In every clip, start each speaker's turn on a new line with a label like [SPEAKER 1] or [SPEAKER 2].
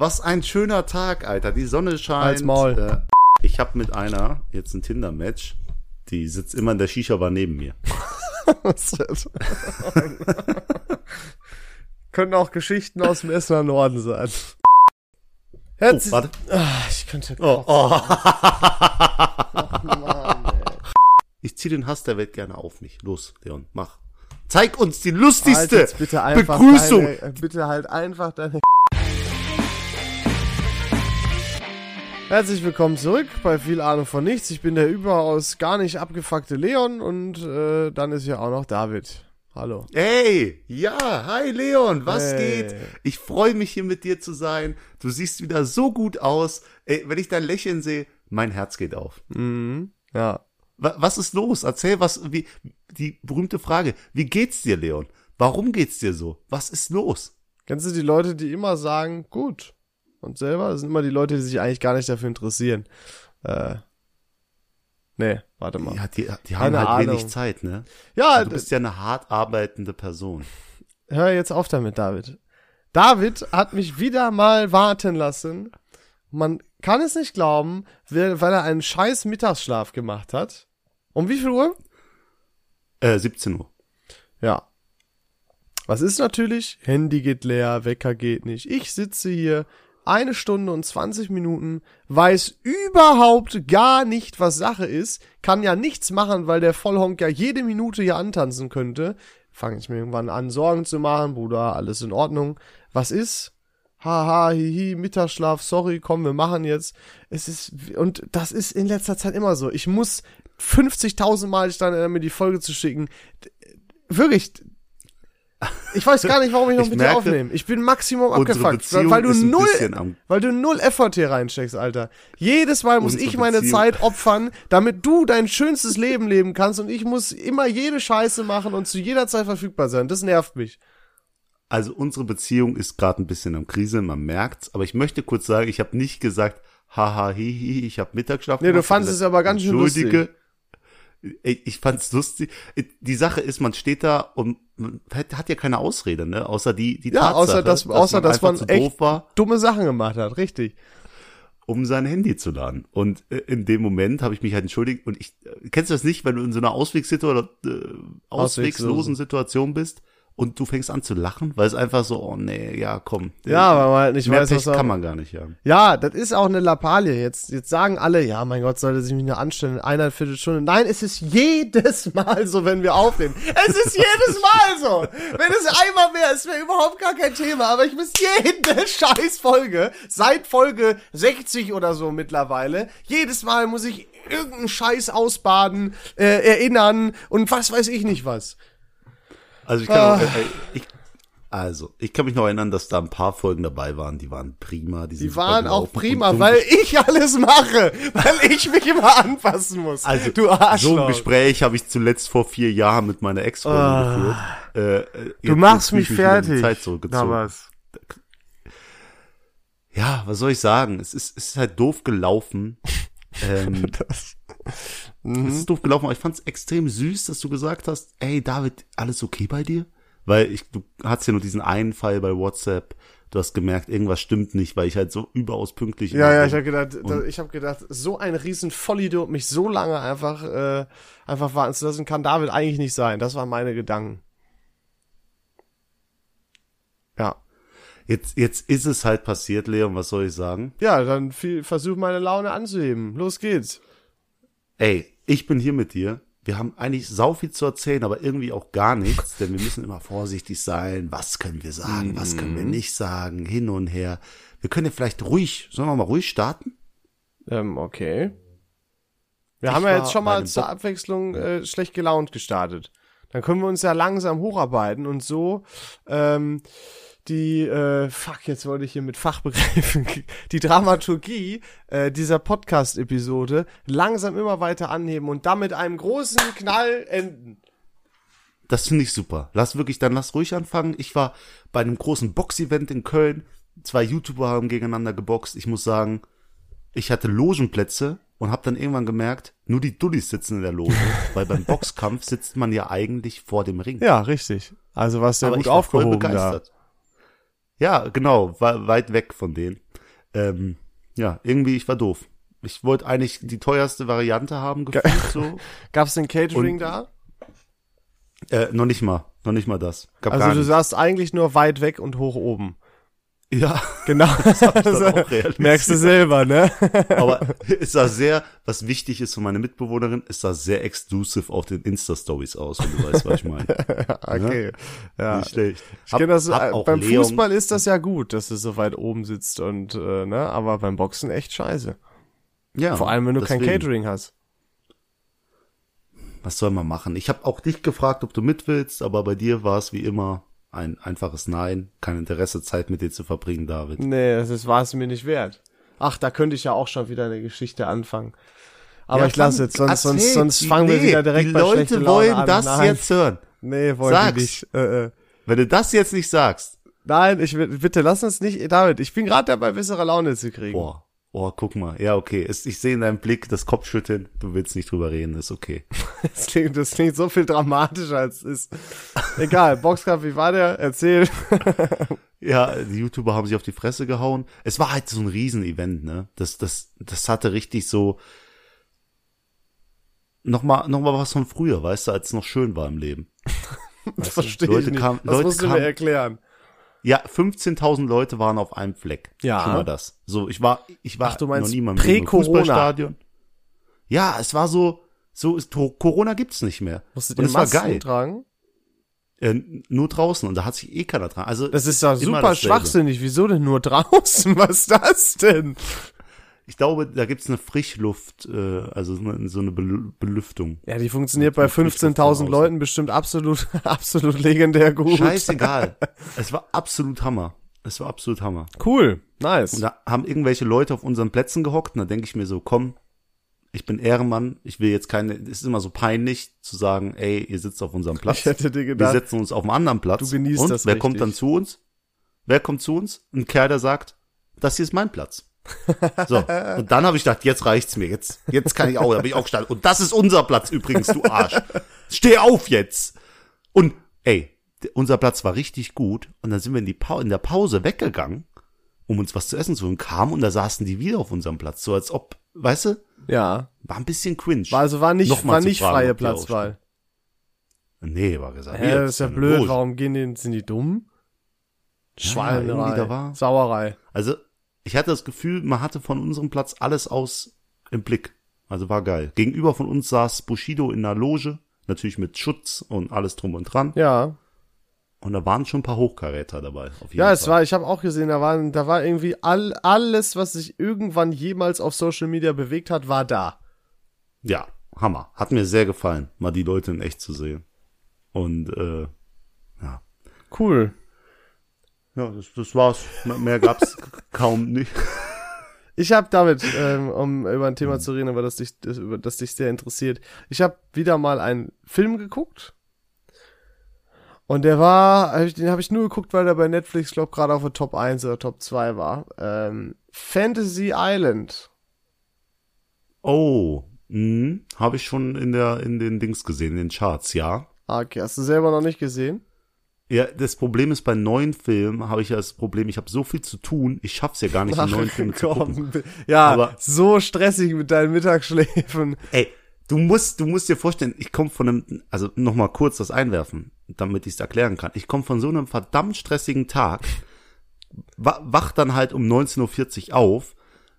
[SPEAKER 1] Was ein schöner Tag, Alter. Die Sonne scheint.
[SPEAKER 2] Halt's Maul.
[SPEAKER 1] Äh, ich habe mit einer jetzt ein Tinder-Match. Die sitzt immer in der Shisha-Bar neben mir.
[SPEAKER 2] Können auch Geschichten aus dem Essener Norden sein.
[SPEAKER 1] Oh,
[SPEAKER 2] Herzlich
[SPEAKER 1] warte.
[SPEAKER 2] Ah, ich könnte
[SPEAKER 1] Oh, oh.
[SPEAKER 2] Mann, ey.
[SPEAKER 1] Ich zieh den Hass der Welt gerne auf mich. Los, Leon, mach. Zeig uns die lustigste
[SPEAKER 2] Halt bitte
[SPEAKER 1] Begrüßung.
[SPEAKER 2] Deine, bitte halt einfach deine Herzlich willkommen zurück bei viel Ahnung von nichts. Ich bin der überaus gar nicht abgefuckte Leon und äh, dann ist ja auch noch David. Hallo.
[SPEAKER 1] Hey, ja, hi Leon, was
[SPEAKER 2] Hey.
[SPEAKER 1] geht? Ich freue mich hier mit dir zu sein. Du siehst wieder so gut aus. Ey, wenn ich dein Lächeln sehe, mein Herz geht auf.
[SPEAKER 2] Mhm. Ja.
[SPEAKER 1] Wa- Was ist los? Erzähl was, wie, die berühmte Frage. Wie geht's dir, Leon? Warum geht's dir so? Was ist los?
[SPEAKER 2] Kennst du die Leute, die immer sagen, gut. Und selber das sind immer die Leute, die sich eigentlich gar nicht dafür interessieren. Äh, nee, warte mal.
[SPEAKER 1] Ja, die, die haben
[SPEAKER 2] Keine
[SPEAKER 1] halt wenig
[SPEAKER 2] Ahnung.
[SPEAKER 1] Zeit, ne?
[SPEAKER 2] Ja,
[SPEAKER 1] Du bist ja eine hart arbeitende Person.
[SPEAKER 2] hör jetzt auf damit, David. David hat mich wieder mal warten lassen. Man kann es nicht glauben, weil weil er einen scheiß Mittagsschlaf gemacht hat. Um wie viel Uhr?
[SPEAKER 1] Äh, 17 Uhr.
[SPEAKER 2] Ja. Was ist natürlich? Handy geht leer, Wecker geht nicht. Ich sitze hier eine Stunde und 20 Minuten, weiß überhaupt gar nicht, was Sache ist, kann ja nichts machen, weil der Vollhonk ja jede Minute hier antanzen könnte. Fange ich mir irgendwann an, Sorgen zu machen, Bruder, alles in Ordnung. Was ist? Haha, hihi, Mittagsschlaf, sorry, komm, wir machen jetzt. Es ist, und das ist in letzter Zeit immer so. Ich muss 50.000 Mal dann erinnern, mir die Folge zu schicken. Wirklich, ich weiß gar nicht, warum ich noch
[SPEAKER 1] Ich
[SPEAKER 2] mit dir
[SPEAKER 1] merke,
[SPEAKER 2] aufnehme. Ich bin Maximum abgefuckt, weil du null, weil du null Effort hier reinsteckst, Alter. Jedes Mal muss ich meine
[SPEAKER 1] Beziehung-
[SPEAKER 2] Zeit opfern, damit du dein schönstes Leben leben kannst und ich muss immer jede Scheiße machen und zu jeder Zeit verfügbar sein. Das nervt mich.
[SPEAKER 1] Also unsere Beziehung ist gerade ein bisschen am Krise, man merkt's. Aber ich möchte kurz sagen, ich habe nicht gesagt, haha, hihi, ich habe Mittagsschlaf
[SPEAKER 2] Nee, du fandst es aber ganz schön
[SPEAKER 1] Entschuldige. Ich, fand's lustig. Die Sache ist, man steht da und man hat, ja keine Ausrede, ne? Außer die, die
[SPEAKER 2] Ja,
[SPEAKER 1] Tatsache,
[SPEAKER 2] außer dass- außer dass
[SPEAKER 1] einfach
[SPEAKER 2] man
[SPEAKER 1] zu
[SPEAKER 2] echt-
[SPEAKER 1] war,
[SPEAKER 2] Dumme Sachen gemacht hat, richtig.
[SPEAKER 1] um sein Handy zu laden. Und äh, in dem Moment habe ich mich halt entschuldigt. Und ich, äh, kennst du das nicht, wenn du in so einer Auswegssituation äh, auswegslosen Situation bist und du fängst an zu lachen, weil es einfach so, oh nee, ja, komm.
[SPEAKER 2] Ja, weil man halt nicht
[SPEAKER 1] Mehr
[SPEAKER 2] weiß,
[SPEAKER 1] Pech
[SPEAKER 2] was
[SPEAKER 1] kann man gar nicht haben.
[SPEAKER 2] Ja, das ist auch eine Lappalie. Jetzt, jetzt sagen alle, ja, mein Gott, sollte sich mich nur anstellen in einer Viertelstunde. Nein, es ist jedes Mal so, wenn wir aufnehmen. Es ist jedes Mal so. Wenn es einmal wäre, es wäre überhaupt gar kein Thema. Aber ich muss jede scheiß Folge, seit Folge 60 oder so mittlerweile, jedes Mal muss ich irgendeinen Scheiß ausbaden, äh, erinnern und was weiß ich nicht was.
[SPEAKER 1] Also ich kann,
[SPEAKER 2] Ah.
[SPEAKER 1] auch, äh, ich, also ich kann mich noch erinnern, dass da ein paar Folgen dabei waren, die waren prima. Die,
[SPEAKER 2] Die waren auch prima, weil ich alles mache, weil ich mich immer anpassen muss.
[SPEAKER 1] Also,
[SPEAKER 2] du Arschloch.
[SPEAKER 1] So ein Gespräch habe ich zuletzt vor vier Jahren mit meiner Ex-Freundin
[SPEAKER 2] Ah.
[SPEAKER 1] geführt. Äh, äh,
[SPEAKER 2] Du machst mich
[SPEAKER 1] ich wieder in die
[SPEAKER 2] fertig.
[SPEAKER 1] Zeit zurückgezogen.
[SPEAKER 2] was?
[SPEAKER 1] Ja, was soll ich sagen? Es ist, es ist halt doof gelaufen. ähm,
[SPEAKER 2] Das.
[SPEAKER 1] Es ist doof gelaufen, aber ich fand es extrem süß, dass du gesagt hast, ey David, alles okay bei dir? Weil ich, du hattest ja nur diesen einen Fall bei WhatsApp. Du hast gemerkt, irgendwas stimmt nicht, weil ich halt so überaus pünktlich
[SPEAKER 2] Ja, ja, ich habe gedacht, da, ich habe gedacht, so ein riesen Vollidiot mich so lange einfach äh, einfach warten zu lassen, kann David eigentlich nicht sein. Das waren meine Gedanken. Ja.
[SPEAKER 1] Jetzt, jetzt ist es halt passiert, Leon, was soll ich sagen?
[SPEAKER 2] Ja, dann viel, versuch meine Laune anzuheben. Los geht's.
[SPEAKER 1] Ey, ich bin hier mit dir. Wir haben eigentlich sau viel zu erzählen, aber irgendwie auch gar nichts, denn wir müssen immer vorsichtig sein. Was können wir sagen, was können wir nicht sagen, hin und her. Wir können ja vielleicht ruhig, sollen wir mal ruhig starten?
[SPEAKER 2] Ähm, okay. Wir
[SPEAKER 1] Ich
[SPEAKER 2] haben ja jetzt schon mal zur Abwechslung äh, schlecht gelaunt gestartet. Dann können wir uns ja langsam hocharbeiten und so ähm, die, äh, fuck, jetzt wollte ich hier mit Fachbegriffen, die Dramaturgie äh, dieser Podcast-Episode langsam immer weiter anheben und dann mit einem großen Knall enden.
[SPEAKER 1] Das finde ich super. Lass wirklich, dann lass ruhig anfangen. Ich war bei einem großen Box-Event in Köln. Zwei YouTuber haben gegeneinander geboxt. Ich muss sagen, ich hatte Logenplätze und habe dann irgendwann gemerkt, nur die Dullis sitzen in der Loge, weil beim Boxkampf sitzt man ja eigentlich vor dem Ring.
[SPEAKER 2] Ja, richtig. Also was der
[SPEAKER 1] Aber
[SPEAKER 2] gut
[SPEAKER 1] ich war voll
[SPEAKER 2] aufgehoben da.
[SPEAKER 1] Ja, genau, war weit weg von denen. ähm, ja, irgendwie, ich war doof. Ich wollte eigentlich die teuerste Variante haben, gefühlt so.
[SPEAKER 2] Gab's den Catering
[SPEAKER 1] Und-
[SPEAKER 2] da?
[SPEAKER 1] Äh, noch nicht mal, noch nicht mal das. Gab
[SPEAKER 2] Also du saßt eigentlich nur weit weg und hoch oben.
[SPEAKER 1] Ja,
[SPEAKER 2] Genau.
[SPEAKER 1] dann auch realisiert.
[SPEAKER 2] Merkst du selber, ne?
[SPEAKER 1] aber es sah sehr, was wichtig ist für meine Mitbewohnerin, es sah sehr exclusive auf den Insta-Stories aus, wenn du weißt, was ich meine.
[SPEAKER 2] okay. Ja.
[SPEAKER 1] Nicht schlecht.
[SPEAKER 2] Ich kenn das,
[SPEAKER 1] hab
[SPEAKER 2] äh, beim
[SPEAKER 1] Leon-
[SPEAKER 2] Fußball ist das ja gut, dass du so weit oben sitzt und äh, ne, aber beim Boxen echt scheiße.
[SPEAKER 1] Ja,
[SPEAKER 2] Vor allem, wenn du kein
[SPEAKER 1] deswegen.
[SPEAKER 2] Catering hast.
[SPEAKER 1] Was soll man machen? Ich habe auch dich gefragt, ob du mit willst, aber bei dir war es wie immer ein einfaches Nein. Kein Interesse, Zeit mit dir zu verbringen, David.
[SPEAKER 2] Nee, das ist- war es mir nicht wert. Ach, da könnte ich ja auch schon wieder eine Geschichte anfangen. Aber
[SPEAKER 1] Ja,
[SPEAKER 2] ich lasse jetzt, sonst, sonst,
[SPEAKER 1] erzähl.
[SPEAKER 2] sonst fangen wir
[SPEAKER 1] nee,
[SPEAKER 2] wieder direkt
[SPEAKER 1] Die
[SPEAKER 2] bei
[SPEAKER 1] Leute wollen
[SPEAKER 2] an.
[SPEAKER 1] das
[SPEAKER 2] Nein,
[SPEAKER 1] jetzt hören.
[SPEAKER 2] Nee, wollen
[SPEAKER 1] Sag's.
[SPEAKER 2] nicht. Äh, äh.
[SPEAKER 1] Wenn du das jetzt nicht sagst,
[SPEAKER 2] Nein, ich bitte lass uns nicht, David, ich bin gerade dabei, bessere Laune zu kriegen.
[SPEAKER 1] boah, boah, guck mal. Ja, okay. Es, ich sehe in deinem Blick das Kopfschütteln. Du willst nicht drüber reden, ist okay.
[SPEAKER 2] Das klingt, das klingt so viel dramatischer als es ist. Egal, Boxkampf, wie war der? Erzähl.
[SPEAKER 1] Ja, die YouTuber haben sich auf die Fresse gehauen. Es war halt so ein Riesenevent, ne? Das, das, das hatte richtig so nochmal, noch mal was von früher, weißt du, als es noch schön war im Leben.
[SPEAKER 2] Das verstehe ich
[SPEAKER 1] Leute
[SPEAKER 2] nicht.
[SPEAKER 1] kamen-
[SPEAKER 2] das
[SPEAKER 1] Leute
[SPEAKER 2] musst du mir
[SPEAKER 1] kamen-
[SPEAKER 2] erklären.
[SPEAKER 1] Ja, 15.000 Leute waren auf einem Fleck.
[SPEAKER 2] Ja.
[SPEAKER 1] Schon mal das. So, ich war, ich war
[SPEAKER 2] Ach, du meinst
[SPEAKER 1] noch nie mal im. Fußballstadion. Ja, es war so, so ist, Corona gibt's nicht mehr.
[SPEAKER 2] Musstet
[SPEAKER 1] Und
[SPEAKER 2] ihr
[SPEAKER 1] es war geil.
[SPEAKER 2] tragen?
[SPEAKER 1] Äh, nur draußen und da hat sich eh keiner dran. Also
[SPEAKER 2] Das ist
[SPEAKER 1] immer
[SPEAKER 2] super schwachsinnig. Wieso denn nur draußen? Was ist das denn?
[SPEAKER 1] Ich glaube, da gibt's eine Frischluft, äh, also so eine, so eine Belü- Belüftung.
[SPEAKER 2] Ja, die funktioniert bei
[SPEAKER 1] Natürlich Luft von
[SPEAKER 2] 15.000
[SPEAKER 1] außen.
[SPEAKER 2] Leuten bestimmt absolut, absolut legendär gut.
[SPEAKER 1] Scheißegal. es war absolut Hammer. Es war absolut Hammer.
[SPEAKER 2] Cool. Nice.
[SPEAKER 1] Und da haben irgendwelche Leute auf unseren Plätzen gehockt und da denke ich mir so, komm, ich bin Ehrenmann, ich will jetzt keine, es ist immer so peinlich zu sagen, ey, ihr sitzt auf unserem Platz.
[SPEAKER 2] Ich hätte dir
[SPEAKER 1] Wir
[SPEAKER 2] gedacht,
[SPEAKER 1] setzen uns auf einen anderen Platz.
[SPEAKER 2] Du genießt
[SPEAKER 1] und
[SPEAKER 2] das
[SPEAKER 1] wer
[SPEAKER 2] richtig.
[SPEAKER 1] kommt dann zu uns? Wer kommt zu uns? Ein Kerl, der sagt, das hier ist mein Platz. So, und dann habe ich gedacht, jetzt reicht's mir, jetzt, jetzt kann ich auch, da bin ich auch gestanden. Und das ist unser Platz übrigens, du Arsch. Steh auf jetzt! Und, ey, unser Platz war richtig gut und dann sind wir in, die pa in der Pause weggegangen, um uns was zu essen zu holen, kamen und da saßen die wieder auf unserem Platz, so als ob, weißt du,
[SPEAKER 2] ja.
[SPEAKER 1] war ein bisschen cringe.
[SPEAKER 2] War also war nicht,
[SPEAKER 1] Nochmal
[SPEAKER 2] war nicht
[SPEAKER 1] fragen,
[SPEAKER 2] freie Platzwahl.
[SPEAKER 1] nee, war gesagt.
[SPEAKER 2] Hä, das ist ja blöd. Warum gehen die, sind die dumm? Schweinerei.
[SPEAKER 1] irgendwie da war-
[SPEAKER 2] Sauerei.
[SPEAKER 1] Also, ich hatte das Gefühl, man hatte von unserem Platz alles aus im Blick. Also war geil. Gegenüber von uns saß Bushido in einer Loge, natürlich mit Schutz und alles drum und dran.
[SPEAKER 2] Ja.
[SPEAKER 1] Und da waren schon ein paar Hochkaräter dabei. Auf jeden
[SPEAKER 2] Ja, es
[SPEAKER 1] Fall.
[SPEAKER 2] war, ich habe auch gesehen, da waren, da war irgendwie all, alles, was sich irgendwann jemals auf Social Media bewegt hat, war da.
[SPEAKER 1] Ja, Hammer. Hat mir sehr gefallen, mal die Leute in echt zu sehen. Und äh, ja.
[SPEAKER 2] Cool.
[SPEAKER 1] Ja, das, das war's. Mehr- gab's kaum nicht.
[SPEAKER 2] Ich habe David, ähm, um über ein Thema zu reden, aber das dich, das, über das dich sehr interessiert. Ich habe wieder mal einen Film geguckt. Und der war, den habe ich nur geguckt, weil der bei Netflix, glaub, gerade auf der Top 1 oder Top 2 war. Ähm, Fantasy Island.
[SPEAKER 1] Oh, mh, habe ich schon in der in den Dings gesehen, in den Charts, ja.
[SPEAKER 2] Ah, Okay, hast du selber noch nicht gesehen?
[SPEAKER 1] Ja, das Problem ist bei neuen Filmen habe ich ja das Problem, ich habe so viel zu tun, ich schaff's ja gar nicht, einen neuen Film zu gucken.
[SPEAKER 2] Ja,
[SPEAKER 1] Aber-
[SPEAKER 2] so stressig mit deinen Mittagsschläfen.
[SPEAKER 1] Ey, du musst, du musst dir vorstellen, ich komme von einem, also noch mal kurz das einwerfen, damit ich es erklären kann. Ich komme von so einem verdammt stressigen Tag, wa wach dann halt um 19.40 Uhr auf,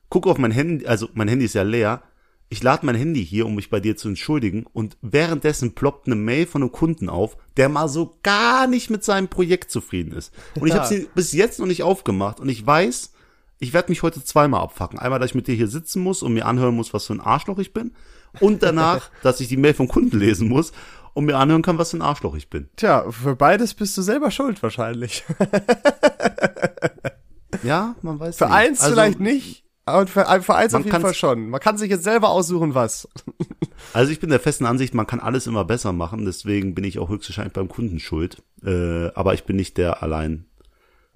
[SPEAKER 1] gucke auf mein Handy, also mein Handy ist ja leer, ich lade mein Handy hier, um mich bei dir zu entschuldigen und währenddessen ploppt eine Mail von einem Kunden auf, der mal so gar nicht mit seinem Projekt zufrieden ist. Und ich
[SPEAKER 2] Ja.
[SPEAKER 1] habe sie bis jetzt noch nicht aufgemacht und ich weiß, ich werde mich heute zweimal abfacken. Einmal, dass ich mit dir hier sitzen muss und mir anhören muss, was für ein Arschloch ich bin. Und danach, dass ich die Mail vom Kunden lesen muss und mir anhören kann, was für ein Arschloch ich bin.
[SPEAKER 2] Tja, für beides bist du selber schuld wahrscheinlich.
[SPEAKER 1] Ja, man weiß
[SPEAKER 2] Für
[SPEAKER 1] nicht.
[SPEAKER 2] eins
[SPEAKER 1] Also-
[SPEAKER 2] vielleicht nicht, aber für, für eins
[SPEAKER 1] Man
[SPEAKER 2] auf jeden Fall schon. Man kann sich jetzt selber aussuchen, was.
[SPEAKER 1] Also ich bin der festen Ansicht, man kann alles immer besser machen, deswegen bin ich auch höchstwahrscheinlich beim Kunden schuld. Äh, aber ich bin nicht der allein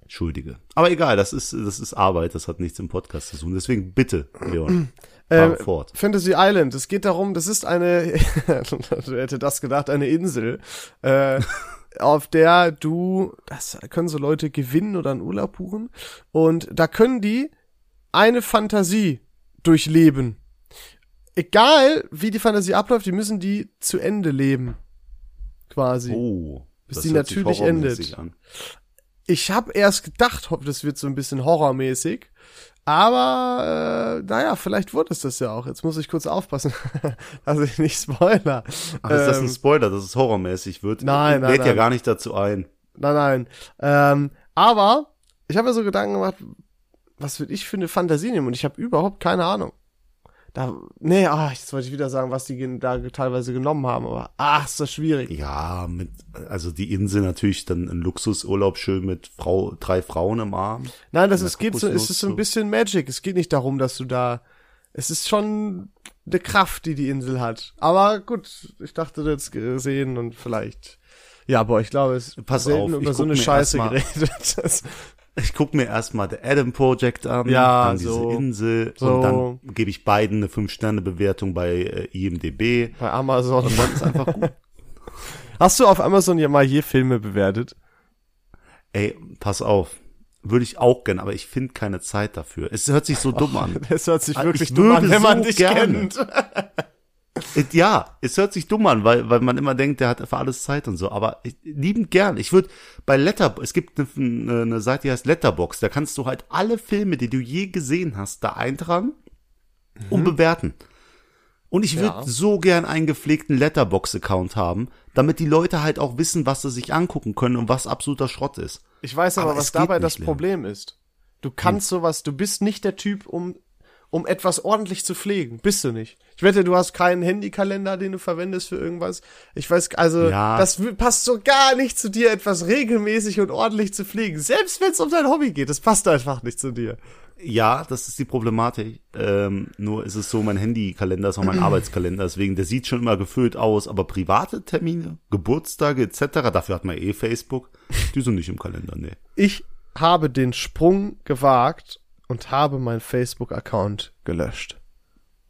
[SPEAKER 1] Schuldige. Aber egal, das ist, das ist Arbeit, das hat nichts im Podcast zu tun. Deswegen bitte, Leon,
[SPEAKER 2] Ähm,
[SPEAKER 1] fort.
[SPEAKER 2] Fantasy Island. Es geht darum, das ist eine, wer hätte das gedacht, eine Insel, äh, auf der du, das können so Leute gewinnen oder einen Urlaub buchen. Und da können die eine Fantasie durchleben. Egal, wie die Fantasie abläuft, die müssen die zu Ende leben. Quasi.
[SPEAKER 1] Oh.
[SPEAKER 2] Bis die natürlich endet.
[SPEAKER 1] An.
[SPEAKER 2] Ich habe erst gedacht, das wird so ein bisschen horrormäßig. Aber, äh, naja, vielleicht wurde es das ja auch. Jetzt muss ich kurz aufpassen, dass ich nicht spoiler.
[SPEAKER 1] Ach, ist das ein
[SPEAKER 2] Ähm,
[SPEAKER 1] Spoiler, dass es horrormäßig wird?
[SPEAKER 2] Nein, nein,
[SPEAKER 1] Lädt ja gar nicht dazu ein.
[SPEAKER 2] Nein, nein. Ähm, aber ich habe mir so Gedanken gemacht, was würde ich für eine Fantasie nehmen? Und ich habe überhaupt keine Ahnung. Da, nee, ah, jetzt wollte ich wieder sagen, was die da teilweise genommen haben, aber ach, ist das schwierig.
[SPEAKER 1] Ja, mit, also die Insel natürlich dann ein Luxusurlaub schön mit Frau, drei Frauen im Arm.
[SPEAKER 2] Nein, das ist, geht so, es ist so ein bisschen Magic. Es geht nicht darum, dass du da, es ist schon eine Kraft, die die Insel hat. Aber gut, ich dachte jetzt gesehen und vielleicht, ja, aber ich glaube, es
[SPEAKER 1] Pass
[SPEAKER 2] selten
[SPEAKER 1] auf,
[SPEAKER 2] über so eine Scheiße geredet. Das,
[SPEAKER 1] Ich guck mir erstmal The Adam Project an,
[SPEAKER 2] Ja,
[SPEAKER 1] dann diese
[SPEAKER 2] so.
[SPEAKER 1] Insel
[SPEAKER 2] So.
[SPEAKER 1] und dann gebe ich beiden eine 5-Sterne-Bewertung bei äh, IMDB.
[SPEAKER 2] bei Amazon.
[SPEAKER 1] Und dann ist einfach gut.
[SPEAKER 2] Hast du auf Amazon ja mal hier Filme bewertet?
[SPEAKER 1] Ey, pass auf. Würde ich auch gern, aber ich finde keine Zeit dafür. Es hört sich so dumm an.
[SPEAKER 2] Das hört sich
[SPEAKER 1] Ah,
[SPEAKER 2] wirklich
[SPEAKER 1] ich
[SPEAKER 2] dumm an, wenn man
[SPEAKER 1] so
[SPEAKER 2] dich
[SPEAKER 1] gerne.
[SPEAKER 2] kennt.
[SPEAKER 1] Äh, Ja, es hört sich dumm an, weil, weil man immer denkt, der hat für alles Zeit und so. Aber ich, liebend gern. Ich würde bei Letter, es gibt eine, eine Seite, die heißt Letterbox. Da kannst du halt alle Filme, die du je gesehen hast, da eintragen und bewerten. Und ich würde
[SPEAKER 2] Ja.
[SPEAKER 1] so gern einen gepflegten Letterbox-Account haben, damit die Leute halt auch wissen, was sie sich angucken können und was absoluter Schrott ist.
[SPEAKER 2] Ich weiß aber,
[SPEAKER 1] Aber
[SPEAKER 2] was dabei das. Problem ist. Du kannst sowas, du bist nicht der Typ, um, um etwas ordentlich zu pflegen. Bist du nicht. Ich wette, du hast keinen Handykalender, den du verwendest für irgendwas. Ich weiß, also,
[SPEAKER 1] Ja.
[SPEAKER 2] das passt so gar nicht zu dir, etwas regelmäßig und ordentlich zu pflegen. Selbst wenn es um dein Hobby geht, das passt einfach nicht zu dir.
[SPEAKER 1] Ja, das ist die Problematik. Ähm, nur ist es so, mein Handykalender ist auch mein Arbeitskalender, deswegen der sieht schon immer gefüllt aus, aber private Termine, Geburtstage etc., dafür hat man eh Facebook, die sind nicht im Kalender, nee.
[SPEAKER 2] Ich habe den Sprung gewagt und habe meinen Facebook-Account gelöscht.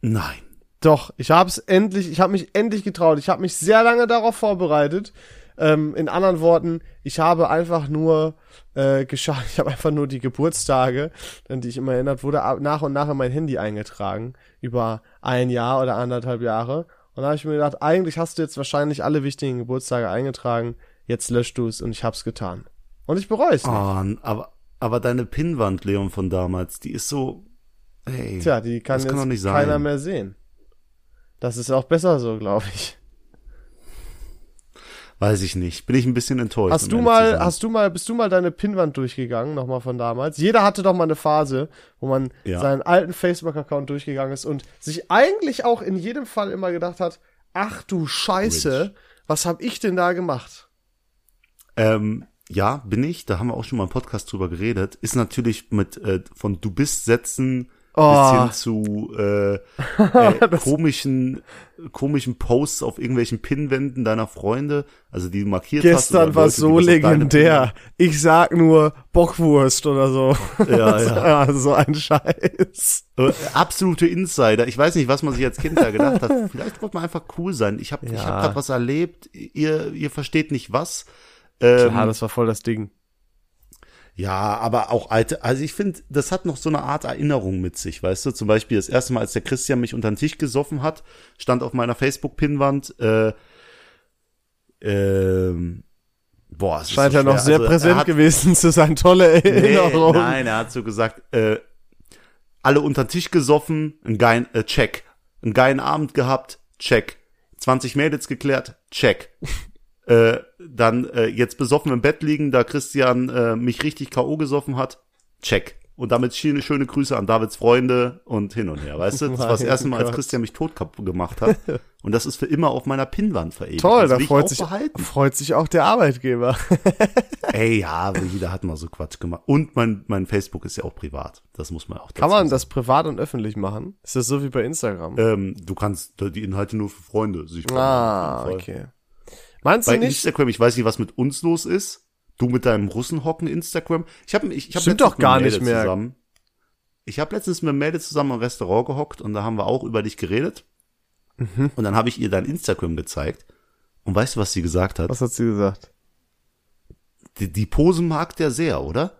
[SPEAKER 1] Nein.
[SPEAKER 2] Doch, ich habe es endlich, ich habe mich endlich getraut. Ich habe mich sehr lange darauf vorbereitet. Ähm, in anderen Worten, ich habe einfach nur äh, geschaut, ich habe einfach nur die Geburtstage, an die ich immer erinnert wurde, nach und nach in mein Handy eingetragen. Über ein Jahr oder anderthalb Jahre. Und da habe ich mir gedacht, eigentlich hast du jetzt wahrscheinlich alle wichtigen Geburtstage eingetragen. Jetzt löscht du es und ich hab's getan. Und ich bereue es nicht.
[SPEAKER 1] Oh, aber, aber deine Pinnwand, Leon, von damals, die ist so, ey.
[SPEAKER 2] Tja, die kann
[SPEAKER 1] das
[SPEAKER 2] jetzt
[SPEAKER 1] kann doch nicht sein.
[SPEAKER 2] keiner mehr sehen. Das ist auch besser so, glaube ich.
[SPEAKER 1] Weiß ich nicht. Bin ich ein bisschen enttäuscht.
[SPEAKER 2] Hast du mal, hast du mal, bist du mal deine Pinnwand durchgegangen, nochmal von damals? Jeder hatte doch mal eine Phase, wo man
[SPEAKER 1] Ja.
[SPEAKER 2] seinen alten Facebook-Account durchgegangen ist und sich eigentlich auch in jedem Fall immer gedacht hat, ach du Scheiße, was hab ich denn da gemacht?
[SPEAKER 1] Ähm, ja, bin ich. Da haben wir auch schon mal im Podcast drüber geredet. Ist natürlich mit äh, von du bist Sätzen
[SPEAKER 2] Oh.
[SPEAKER 1] bis hin zu äh, äh, komischen komischen Posts auf irgendwelchen Pinwänden deiner Freunde, also die du markiert hast. oder
[SPEAKER 2] Gestern war so legendär. Ich sag nur Bockwurst oder so.
[SPEAKER 1] Ja, ja.
[SPEAKER 2] ja. so ein Scheiß.
[SPEAKER 1] Äh, absolute Insider. Ich weiß nicht, was man sich als Kind da gedacht hat. Vielleicht wollte man einfach cool sein. Ich habe ich
[SPEAKER 2] Ja.
[SPEAKER 1] hab grad was erlebt. Ihr ihr versteht nicht was. Ähm,
[SPEAKER 2] Klar, das war voll das Ding.
[SPEAKER 1] Ja, aber auch alte, also ich finde, das hat noch so eine Art Erinnerung mit sich, weißt du? Zum Beispiel das erste Mal, als der Christian mich unter den Tisch gesoffen hat, stand auf meiner Facebook-Pinnwand, äh, ähm, boah, es ist
[SPEAKER 2] Scheint
[SPEAKER 1] so
[SPEAKER 2] ja noch
[SPEAKER 1] schwer.
[SPEAKER 2] sehr
[SPEAKER 1] Also,
[SPEAKER 2] präsent
[SPEAKER 1] hat,
[SPEAKER 2] gewesen zu sein. Tolle
[SPEAKER 1] nee,
[SPEAKER 2] Erinnerung.
[SPEAKER 1] Nein, er hat so gesagt, äh, alle unter den Tisch gesoffen, ein geilen, äh, check. Einen geilen Abend gehabt, check. 20 Mädels geklärt, check. Äh, dann äh, jetzt besoffen im Bett liegen, da Christian äh, mich richtig K.O. gesoffen hat, check. Und damit schöne, schöne Grüße an Davids Freunde und hin und her, weißt du? Das war das erste Mal, als. Christian mich tot gemacht hat. Und das ist für immer auf meiner Pinnwand verewigt.
[SPEAKER 2] Toll, da freut sich, freut sich auch der Arbeitgeber.
[SPEAKER 1] Ey, ja, jeder hat mal so Quatsch gemacht. Und mein, mein Facebook ist ja auch privat. Das muss man auch
[SPEAKER 2] Kann man
[SPEAKER 1] sagen.
[SPEAKER 2] das privat und öffentlich machen? Ist das so wie bei Instagram?
[SPEAKER 1] Ähm, du kannst die Inhalte nur für Freunde sich
[SPEAKER 2] ah, okay. Meinst
[SPEAKER 1] Bei
[SPEAKER 2] du nicht?
[SPEAKER 1] Instagram, ich weiß nicht, was mit uns los ist. Du mit deinem Russenhocken Instagram. Ich habe ich, ich hab
[SPEAKER 2] Stimmt doch gar nicht mehr.
[SPEAKER 1] Zusammen, ich habe letztens mit Mädel zusammen im Restaurant gehockt und da haben wir auch über dich geredet.
[SPEAKER 2] Mhm.
[SPEAKER 1] Und dann habe ich ihr dein Instagram gezeigt. Und weißt du, was sie gesagt hat?
[SPEAKER 2] Was hat sie gesagt?
[SPEAKER 1] Die, die Posen mag der sehr, oder?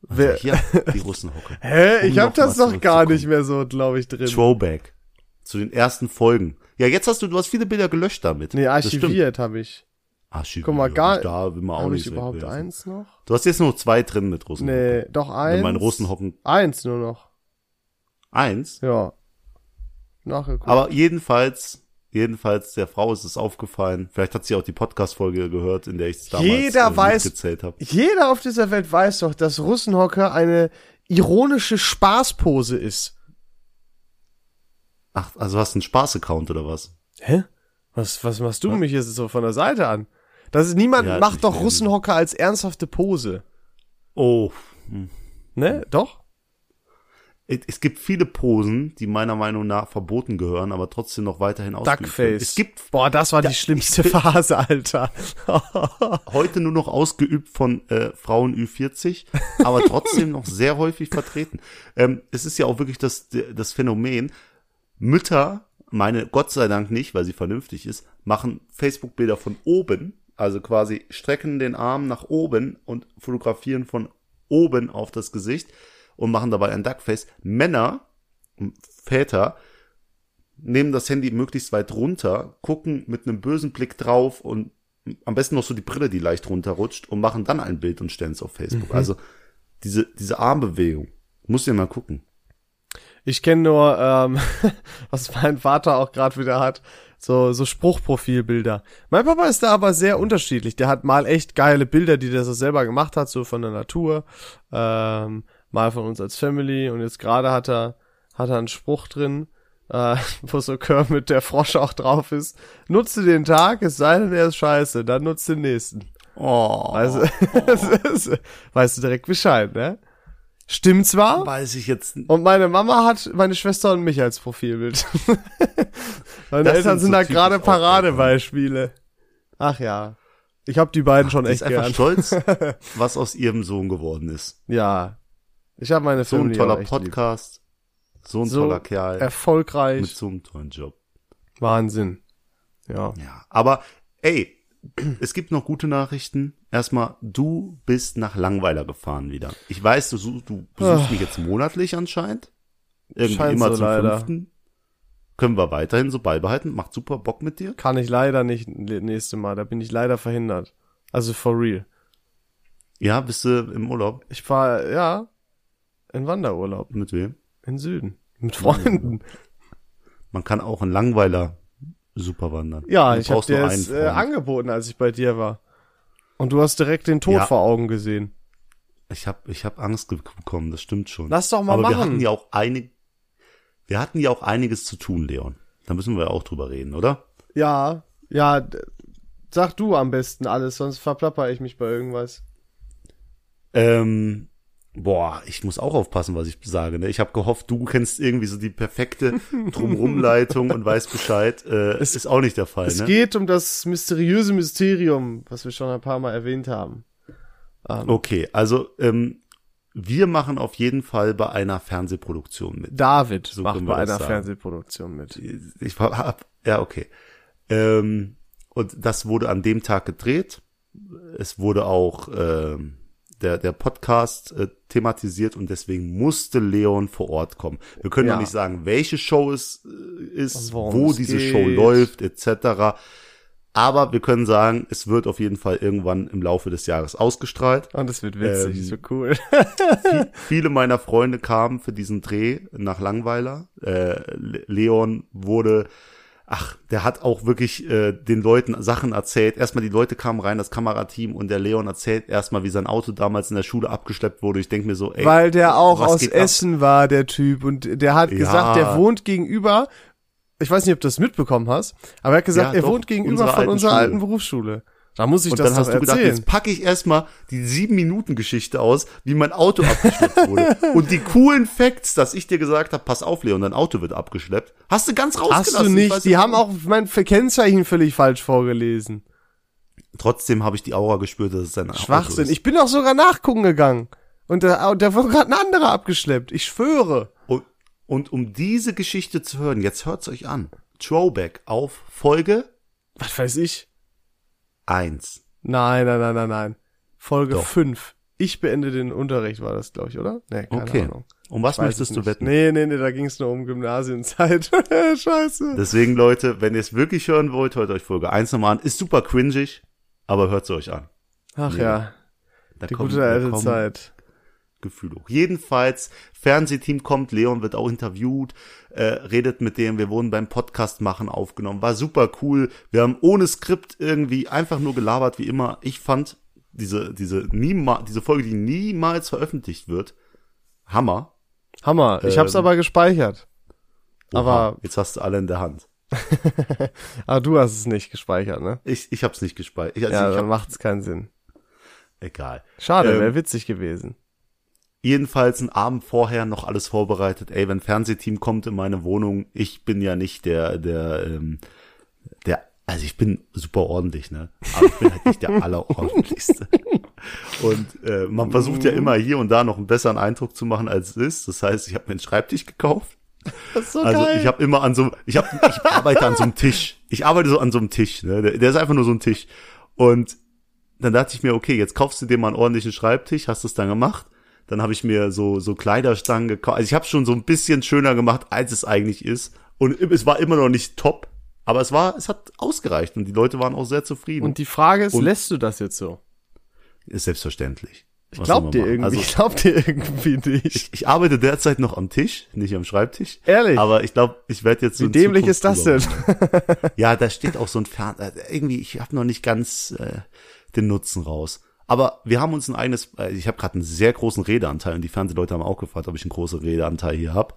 [SPEAKER 2] Wer,
[SPEAKER 1] Also hier, die Russenhocke.
[SPEAKER 2] hä?
[SPEAKER 1] Um
[SPEAKER 2] Ich hab
[SPEAKER 1] noch
[SPEAKER 2] das doch gar nicht mehr so, glaube ich, drin.
[SPEAKER 1] Throwback. Zu den ersten Folgen. Ja, jetzt hast du, du hast viele Bilder gelöscht damit.
[SPEAKER 2] Nee, archiviert habe ich.
[SPEAKER 1] Archiviert.
[SPEAKER 2] Guck mal, gar-
[SPEAKER 1] Da will man auch
[SPEAKER 2] Habe
[SPEAKER 1] nicht
[SPEAKER 2] ich überhaupt
[SPEAKER 1] wegwerfen.
[SPEAKER 2] eins noch?
[SPEAKER 1] Du hast jetzt nur zwei drin mit Russenhocke.
[SPEAKER 2] Nee, doch eins.
[SPEAKER 1] mein Russenhocken
[SPEAKER 2] Eins nur noch.
[SPEAKER 1] eins.
[SPEAKER 2] Ja. Nachgeguckt.
[SPEAKER 1] Aber jedenfalls, jedenfalls, der Frau ist es aufgefallen. Vielleicht hat sie auch die Podcast-Folge gehört, in der ich es damals
[SPEAKER 2] Jeder
[SPEAKER 1] äh,
[SPEAKER 2] weiß-
[SPEAKER 1] mitgezählt habe.
[SPEAKER 2] Jeder auf dieser Welt weiß doch, dass Russenhocker eine ironische Spaßpose ist.
[SPEAKER 1] Ach, also hast du einen Spaß-Account oder was?
[SPEAKER 2] Hä? Was, was machst du mich jetzt so von der Seite an? Das ist, niemand
[SPEAKER 1] Ja,
[SPEAKER 2] macht doch Russenhocker als ernsthafte Pose.
[SPEAKER 1] Oh,
[SPEAKER 2] Ne? Doch?
[SPEAKER 1] es gibt viele Posen, die meiner Meinung nach verboten gehören, aber trotzdem noch weiterhin ausgeübt werden.
[SPEAKER 2] Duckface.
[SPEAKER 1] Es gibt
[SPEAKER 2] Boah, das war die schlimmste Phase, Alter.
[SPEAKER 1] heute nur noch ausgeübt von äh, Frauen Ü40, aber trotzdem noch sehr häufig vertreten. Ähm, es ist ja auch wirklich das, das Phänomen, Mütter, meine Gott sei Dank nicht, weil sie vernünftig ist, machen Facebook-Bilder von oben, also quasi strecken den Arm nach oben und fotografieren von oben auf das Gesicht und machen dabei ein Duckface. Männer, Väter, nehmen das Handy möglichst weit runter, gucken mit einem bösen Blick drauf und am besten noch so die Brille, die leicht runterrutscht und machen dann ein Bild und stellen es auf Facebook. Also diese, diese Armbewegung, muss ihr mal gucken.
[SPEAKER 2] Ich kenne nur, ähm, was mein Vater auch gerade wieder hat, so, so Spruchprofilbilder. Mein Papa ist da aber sehr unterschiedlich. Der hat mal echt geile Bilder, die der so selber gemacht hat, so von der Natur, ähm, mal von uns als Family und jetzt gerade hat er, hat er einen Spruch drin, äh, wo so Kermit der Frosch auch drauf ist. Nutze den Tag, es sei denn, er ist scheiße, dann nutzt den nächsten.
[SPEAKER 1] Oh,
[SPEAKER 2] Also, ist, weißt du direkt Bescheid, ne? Stimmt zwar,
[SPEAKER 1] weiß ich jetzt.
[SPEAKER 2] und meine Mama hat meine Schwester und mich als Profilbild. meine
[SPEAKER 1] Das
[SPEAKER 2] Eltern
[SPEAKER 1] sind so
[SPEAKER 2] da gerade. Paradebeispiele. Ach ja. Ich habe die beiden schon
[SPEAKER 1] Die ist
[SPEAKER 2] echt
[SPEAKER 1] einfach
[SPEAKER 2] gern.
[SPEAKER 1] stolz, was aus ihrem Sohn geworden ist.
[SPEAKER 2] Ja. Ich habe meine
[SPEAKER 1] So ein
[SPEAKER 2] Family
[SPEAKER 1] toller
[SPEAKER 2] auch echt lieb.
[SPEAKER 1] Podcast, so ein
[SPEAKER 2] So
[SPEAKER 1] toller Kerl mit
[SPEAKER 2] Erfolgreich.
[SPEAKER 1] so einem tollen Job.
[SPEAKER 2] Wahnsinn. Ja.
[SPEAKER 1] Ja, aber ey, es gibt noch gute Nachrichten. Erstmal, du bist nach Langweiler gefahren wieder. Ich weiß, du, such- du besuchst mich jetzt monatlich anscheinend. Irgendwie
[SPEAKER 2] Scheint
[SPEAKER 1] immer
[SPEAKER 2] so
[SPEAKER 1] zum
[SPEAKER 2] leider.
[SPEAKER 1] fünften. Können wir weiterhin so beibehalten. Macht super Bock mit dir.
[SPEAKER 2] Kann ich leider nicht nächste Mal. Da bin ich leider verhindert. Also for real.
[SPEAKER 1] Ja, bist du im Urlaub?
[SPEAKER 2] Ich fahr ja, in Wanderurlaub.
[SPEAKER 1] Mit wem?
[SPEAKER 2] In Süden. Mit Freunden.
[SPEAKER 1] Man kann auch in Langweiler super wandern.
[SPEAKER 2] Ja,
[SPEAKER 1] Du
[SPEAKER 2] ich habe dir es äh, angeboten, als ich bei dir war. Und du hast direkt den Tod
[SPEAKER 1] Ja.
[SPEAKER 2] vor Augen gesehen.
[SPEAKER 1] Ich habe ich hab Angst bekommen, das stimmt schon.
[SPEAKER 2] Lass doch mal
[SPEAKER 1] Aber wir
[SPEAKER 2] machen.
[SPEAKER 1] hatten ja auch einig, wir hatten ja auch einiges zu tun, Leon. Da müssen wir auch drüber reden, oder?
[SPEAKER 2] Ja, ja, sag du am besten alles, sonst verplapper ich mich bei irgendwas.
[SPEAKER 1] Ähm, boah, ich muss auch aufpassen, was ich sage. Ne? Ich habe gehofft, du kennst irgendwie so die perfekte Drumrumleitung und weißt Bescheid. Äh, es ist auch nicht der Fall.
[SPEAKER 2] Es
[SPEAKER 1] ne?
[SPEAKER 2] geht um das mysteriöse Mysterium, was wir schon ein paar Mal erwähnt haben. Ähm,
[SPEAKER 1] Okay, also ähm, wir machen auf jeden Fall bei einer Fernsehproduktion mit.
[SPEAKER 2] David
[SPEAKER 1] So
[SPEAKER 2] macht bei einer
[SPEAKER 1] sagen.
[SPEAKER 2] Fernsehproduktion mit.
[SPEAKER 1] Ich hab, ja, okay. Ähm, und das wurde an dem Tag gedreht. Es wurde auch ähm, der, der Podcast äh, thematisiert und deswegen musste Leon vor Ort kommen. Wir können
[SPEAKER 2] Ja.
[SPEAKER 1] noch nicht sagen, welche Show es äh, ist, wo
[SPEAKER 2] es
[SPEAKER 1] diese
[SPEAKER 2] geht.
[SPEAKER 1] Show läuft, etc. Aber wir können sagen, es wird auf jeden Fall irgendwann im Laufe des Jahres ausgestrahlt.
[SPEAKER 2] Und es wird witzig,
[SPEAKER 1] Ähm,
[SPEAKER 2] so cool.
[SPEAKER 1] Viele meiner Freunde kamen für diesen Dreh nach Langweiler. Äh, Le- Leon wurde, ach, der hat auch wirklich äh, den Leuten Sachen erzählt. Erstmal die Leute kamen rein, das Kamerateam, und der Leon erzählt erstmal, wie sein Auto damals in der Schule abgeschleppt wurde. Ich denke mir so, ey,
[SPEAKER 2] Weil der auch aus
[SPEAKER 1] geht ab?
[SPEAKER 2] Essen war, der Typ. Und der hat
[SPEAKER 1] Ja.
[SPEAKER 2] gesagt, der wohnt gegenüber. Ich weiß nicht, ob du das mitbekommen hast, aber er hat gesagt,
[SPEAKER 1] Ja,
[SPEAKER 2] er
[SPEAKER 1] doch,
[SPEAKER 2] wohnt gegenüber von
[SPEAKER 1] alten
[SPEAKER 2] unserer
[SPEAKER 1] Schule.
[SPEAKER 2] alten Berufsschule. Da muss ich
[SPEAKER 1] und
[SPEAKER 2] das
[SPEAKER 1] dann hast du gedacht,
[SPEAKER 2] erzählen.
[SPEAKER 1] jetzt packe ich erstmal die sieben Minuten Geschichte aus, wie mein Auto abgeschleppt wurde. und die coolen Facts, dass ich dir gesagt habe, pass auf, Leon, dein Auto wird abgeschleppt, hast du ganz rausgelassen.
[SPEAKER 2] Hast du
[SPEAKER 1] Ich
[SPEAKER 2] nicht? Die haben auch mein Kennzeichen völlig falsch vorgelesen.
[SPEAKER 1] Trotzdem habe ich die Aura gespürt, dass es ein Auto
[SPEAKER 2] Schwachsinn.
[SPEAKER 1] ist.
[SPEAKER 2] Ich bin auch sogar nachgucken gegangen. Und da, da wurde gerade ein anderer abgeschleppt. Ich schwöre.
[SPEAKER 1] Und, und um diese Geschichte zu hören, jetzt hört's euch an. Throwback auf Folge
[SPEAKER 2] Was weiß ich?
[SPEAKER 1] 1.
[SPEAKER 2] Nein, nein, nein, nein, nein. Folge
[SPEAKER 1] Doch.
[SPEAKER 2] 5. Ich beende den Unterricht, war das, glaube ich, oder? Nee, keine
[SPEAKER 1] Okay.
[SPEAKER 2] Ahnung.
[SPEAKER 1] Um was möchtest
[SPEAKER 2] es
[SPEAKER 1] du wetten?
[SPEAKER 2] Nee, nee, nee, da ging es nur um Gymnasienzeit. Scheiße.
[SPEAKER 1] Deswegen, Leute, wenn ihr es wirklich hören wollt, hört euch Folge 1 nochmal an. Ist super cringig, aber hört es euch an.
[SPEAKER 2] Ach
[SPEAKER 1] Nee.
[SPEAKER 2] ja,
[SPEAKER 1] Da
[SPEAKER 2] die
[SPEAKER 1] kommen-
[SPEAKER 2] gute alte
[SPEAKER 1] kommen
[SPEAKER 2] Zeit.
[SPEAKER 1] Gefühle hoch. Jedenfalls, Fernsehteam kommt, Leon wird auch interviewt, äh, redet mit dem, wir wurden beim Podcast machen aufgenommen, war super cool. Wir haben ohne Skript irgendwie einfach nur gelabert, wie immer. Ich fand diese, diese, niema, diese Folge, die niemals veröffentlicht wird, Hammer.
[SPEAKER 2] Hammer. Ich hab's
[SPEAKER 1] Ähm,
[SPEAKER 2] aber gespeichert.
[SPEAKER 1] Oha,
[SPEAKER 2] Aber-
[SPEAKER 1] jetzt hast du alle in der Hand.
[SPEAKER 2] Aber du hast es nicht gespeichert, ne?
[SPEAKER 1] Ich, ich hab's nicht gespeichert. Ich, also
[SPEAKER 2] Ja,
[SPEAKER 1] ich
[SPEAKER 2] dann
[SPEAKER 1] hab,
[SPEAKER 2] macht's keinen Sinn.
[SPEAKER 1] egal.
[SPEAKER 2] Schade,
[SPEAKER 1] Ähm,
[SPEAKER 2] wäre witzig gewesen.
[SPEAKER 1] Jedenfalls einen Abend vorher noch alles vorbereitet. Ey, wenn Fernsehteam kommt in meine Wohnung, ich bin ja nicht der, der, ähm, der, also ich bin super ordentlich, ne? Aber ich bin halt nicht der allerordentlichste. Und äh, man versucht ja immer hier und da noch einen besseren Eindruck zu machen, als es ist. Das heißt, ich habe mir einen Schreibtisch gekauft.
[SPEAKER 2] Das ist so
[SPEAKER 1] Also ich habe immer an so, ich habe, ich arbeite an so einem Tisch. Ich arbeite so an so einem Tisch. Ne? Der, der ist einfach nur so ein Tisch. Und dann dachte ich mir, okay, jetzt kaufst du dir mal einen ordentlichen Schreibtisch. Hast du es dann gemacht? Dann habe ich mir so so Kleiderstangen gekauft. Also ich habe schon so ein bisschen schöner gemacht, als es eigentlich ist. Und es war immer noch nicht top, aber es war, es hat ausgereicht und die Leute waren auch sehr zufrieden.
[SPEAKER 2] Und die Frage ist,
[SPEAKER 1] Und-
[SPEAKER 2] lässt du das jetzt so?
[SPEAKER 1] ist selbstverständlich.
[SPEAKER 2] Ich glaub dir irgendwie,
[SPEAKER 1] Also,
[SPEAKER 2] ich glaub dir irgendwie nicht.
[SPEAKER 1] ich, ich arbeite derzeit noch am Tisch, nicht am Schreibtisch.
[SPEAKER 2] Ehrlich?
[SPEAKER 1] Aber ich glaube, ich werde jetzt so
[SPEAKER 2] Wie dämlich
[SPEAKER 1] Zukunft
[SPEAKER 2] ist das denn?
[SPEAKER 1] Ja, da steht auch so ein Fern... äh, Irgendwie, ich habe noch nicht ganz äh, den Nutzen raus. Aber wir haben uns ein eigenes... Äh, ich habe gerade einen sehr großen Redeanteil und die Fernsehleute haben auch gefragt, ob ich einen großen Redeanteil hier habe.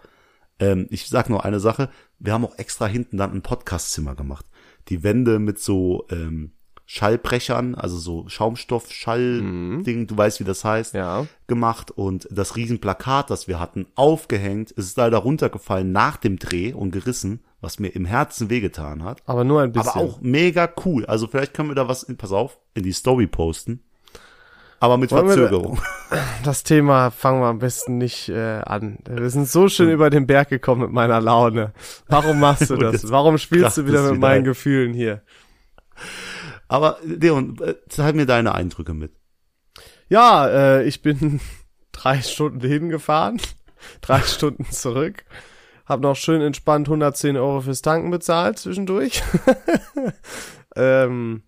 [SPEAKER 1] Ähm, ich sag noch eine Sache. Wir haben auch extra hinten dann ein Podcastzimmer gemacht. Die Wände mit so ähm, Schallbrechern, also so Schaumstoff-Schall-Ding, du weißt, wie das heißt,
[SPEAKER 2] Ja.
[SPEAKER 1] gemacht und das Riesenplakat, das wir hatten, aufgehängt. Es ist leider runtergefallen nach dem Dreh und gerissen, was mir im Herzen wehgetan hat.
[SPEAKER 2] Aber nur ein bisschen.
[SPEAKER 1] Aber auch mega cool. Also vielleicht können wir da was, in, pass auf, in die Story posten. Aber mit
[SPEAKER 2] Wollen wir
[SPEAKER 1] Verzögerung.
[SPEAKER 2] Das Thema fangen wir am besten nicht äh, an. Wir sind so schön über den Berg gekommen mit meiner Laune. Warum machst du das? Warum spielst du wieder mit
[SPEAKER 1] wieder
[SPEAKER 2] meinen
[SPEAKER 1] ein.
[SPEAKER 2] Gefühlen hier?
[SPEAKER 1] Aber Leon, äh, teil mir deine Eindrücke mit.
[SPEAKER 2] Ja, äh, ich bin drei Stunden hingefahren, drei Stunden zurück. Hab noch schön entspannt 110 Euro fürs Tanken bezahlt zwischendurch. ähm,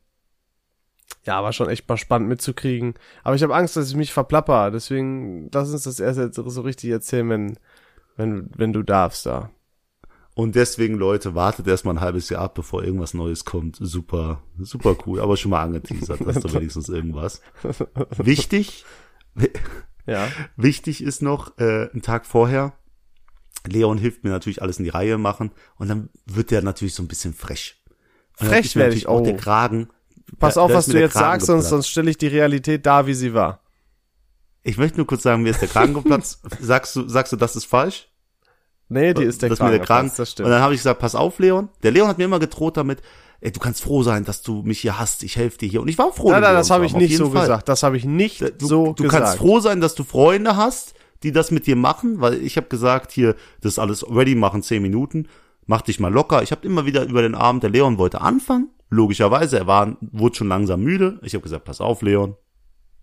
[SPEAKER 2] ja, war schon echt mal spannend mitzukriegen. Aber ich habe Angst, dass ich mich verplapper. Deswegen lass uns das erst jetzt so richtig erzählen, wenn, wenn, wenn du darfst da.
[SPEAKER 1] Und deswegen, Leute, wartet erstmal ein halbes Jahr ab, bevor irgendwas Neues kommt. Super, super cool. Aber schon mal angeteasert, hast du wenigstens irgendwas. Wichtig,
[SPEAKER 2] Ja.
[SPEAKER 1] wichtig ist noch, äh, ein Tag vorher, Leon hilft mir natürlich alles in die Reihe machen und dann wird der natürlich so ein bisschen frech. Und
[SPEAKER 2] Frech
[SPEAKER 1] ist mir
[SPEAKER 2] werd
[SPEAKER 1] natürlich
[SPEAKER 2] ich,
[SPEAKER 1] auch
[SPEAKER 2] oh.
[SPEAKER 1] der Kragen.
[SPEAKER 2] Pass
[SPEAKER 1] da-
[SPEAKER 2] auf,
[SPEAKER 1] da
[SPEAKER 2] was du jetzt
[SPEAKER 1] Kragen
[SPEAKER 2] sagst, sonst, sonst stelle ich die Realität da, wie sie war.
[SPEAKER 1] Ich möchte nur kurz sagen, mir ist der Kragen geplatzt. sagst du, sagst du, das ist falsch?
[SPEAKER 2] Nee, die ist der
[SPEAKER 1] dass
[SPEAKER 2] Kragen.
[SPEAKER 1] mir der Kragen,
[SPEAKER 2] geplatzt, das
[SPEAKER 1] Und
[SPEAKER 2] stimmt.
[SPEAKER 1] dann habe ich gesagt, pass auf, Leon. Der Leon hat mir immer gedroht damit, ey, du kannst froh sein, dass du mich hier hast. Ich helfe dir hier. Und ich war froh.
[SPEAKER 2] Nein, nein, das habe ich nicht so
[SPEAKER 1] Fall.
[SPEAKER 2] gesagt. Das habe ich nicht
[SPEAKER 1] Du,
[SPEAKER 2] so
[SPEAKER 1] du
[SPEAKER 2] gesagt.
[SPEAKER 1] kannst froh sein, dass du Freunde hast, die das mit dir machen, weil ich habe gesagt, hier, das ist alles ready machen, zehn Minuten, mach dich mal locker. Ich habe immer wieder über den Abend, der Leon wollte anfangen, logischerweise, er war, wurde schon langsam müde. Ich habe gesagt, pass auf, Leon,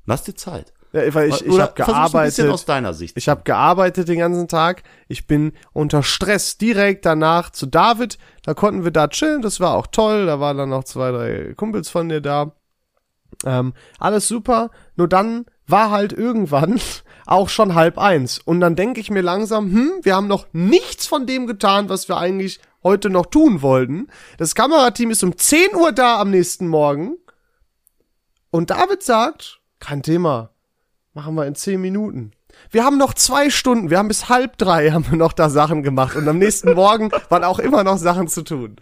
[SPEAKER 1] lass dir Zeit.
[SPEAKER 2] Ja, weil ich, ich habe gearbeitet.
[SPEAKER 1] aus deiner Sicht.
[SPEAKER 2] Ich habe gearbeitet den ganzen Tag. Ich bin unter Stress direkt danach zu David. Da konnten wir da chillen. Das war auch toll. Da waren dann noch zwei, drei Kumpels von dir da. Ähm, alles super. Nur dann war halt irgendwann auch schon halb eins. Und dann denke ich mir langsam, hm, wir haben noch nichts von dem getan, was wir eigentlich heute noch tun wollten. Das Kamerateam ist um 10 Uhr da am nächsten Morgen. Und David sagt, kein Thema. Machen wir in 10 Minuten. Wir haben noch zwei Stunden, wir haben bis halb drei haben wir noch da Sachen gemacht und am nächsten Morgen waren auch immer noch Sachen zu tun.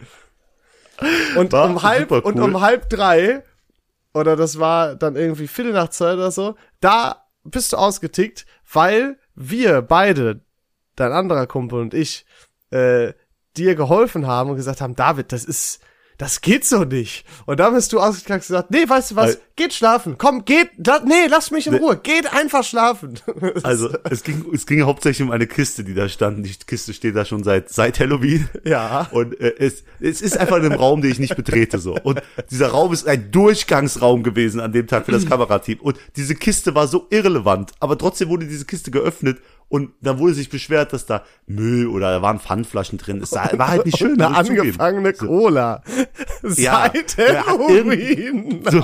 [SPEAKER 2] Und
[SPEAKER 1] War
[SPEAKER 2] um halb
[SPEAKER 1] super
[SPEAKER 2] und
[SPEAKER 1] cool.
[SPEAKER 2] um halb drei oder das war dann irgendwie Viertel nach zwei oder so, da bist du ausgetickt, weil wir beide, dein anderer Kumpel und ich, äh, dir geholfen haben und gesagt haben, David, das ist, das geht so nicht. Und dann bist du ausgekackt und gesagt, nee, weißt du was,
[SPEAKER 1] Weil-
[SPEAKER 2] geht schlafen, komm, geht, da, nee, lass mich in Ruhe, geht einfach schlafen.
[SPEAKER 1] Also es ging, es ging hauptsächlich um eine Kiste, die da stand. Die Kiste steht da schon seit seit Halloween.
[SPEAKER 2] Ja.
[SPEAKER 1] Und äh, es, es ist einfach in einem Raum, den ich nicht betrete so. Und dieser Raum ist ein Durchgangsraum gewesen an dem Tag für das Kamerateam. Und diese Kiste war so irrelevant, aber trotzdem wurde diese Kiste geöffnet und da wurde sich beschwert, dass da Müll oder da waren Pfandflaschen drin. Es war, war halt nicht schön.
[SPEAKER 2] Eine
[SPEAKER 1] ich zugeben.
[SPEAKER 2] angefangene Cola.
[SPEAKER 1] Ja.
[SPEAKER 2] Seit Halloween.
[SPEAKER 1] So.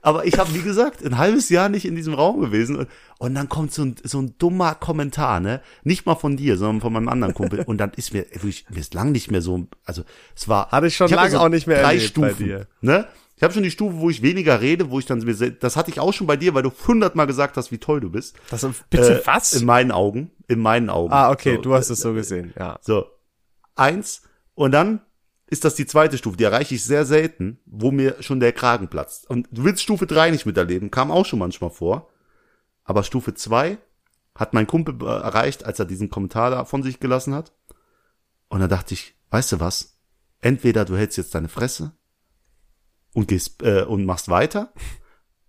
[SPEAKER 1] Aber ich habe, wie gesagt, ein halbes Jahr nicht in diesem Raum gewesen. Und, und dann kommt so ein, so ein dummer Kommentar, ne? Nicht mal von dir, sondern von meinem anderen Kumpel. Und dann ist mir wirklich, mir ist lang nicht mehr so, also es war.
[SPEAKER 2] Hatte ich schon
[SPEAKER 1] hab
[SPEAKER 2] lange auch nicht mehr
[SPEAKER 1] drei
[SPEAKER 2] erlebt bei
[SPEAKER 1] Stufen,
[SPEAKER 2] dir.
[SPEAKER 1] Ne? Ich habe schon die Stufe, wo ich weniger rede, wo ich dann, mir das hatte ich auch schon bei dir, weil du hundertmal gesagt hast, wie toll du bist.
[SPEAKER 2] Das, bitte
[SPEAKER 1] Äh,
[SPEAKER 2] was?
[SPEAKER 1] In meinen Augen. In meinen Augen.
[SPEAKER 2] ah, okay,
[SPEAKER 1] So,
[SPEAKER 2] du hast es so gesehen, ja.
[SPEAKER 1] so, eins. Und dann ist das die zweite Stufe. Die erreiche ich sehr selten, wo mir schon der Kragen platzt. Und du willst Stufe drei nicht miterleben, kam auch schon manchmal vor. Aber Stufe zwei hat mein Kumpel äh, erreicht, als er diesen Kommentar da von sich gelassen hat. Und dann dachte ich, weißt du was? Entweder du hältst jetzt deine Fresse und gehst äh, und machst weiter,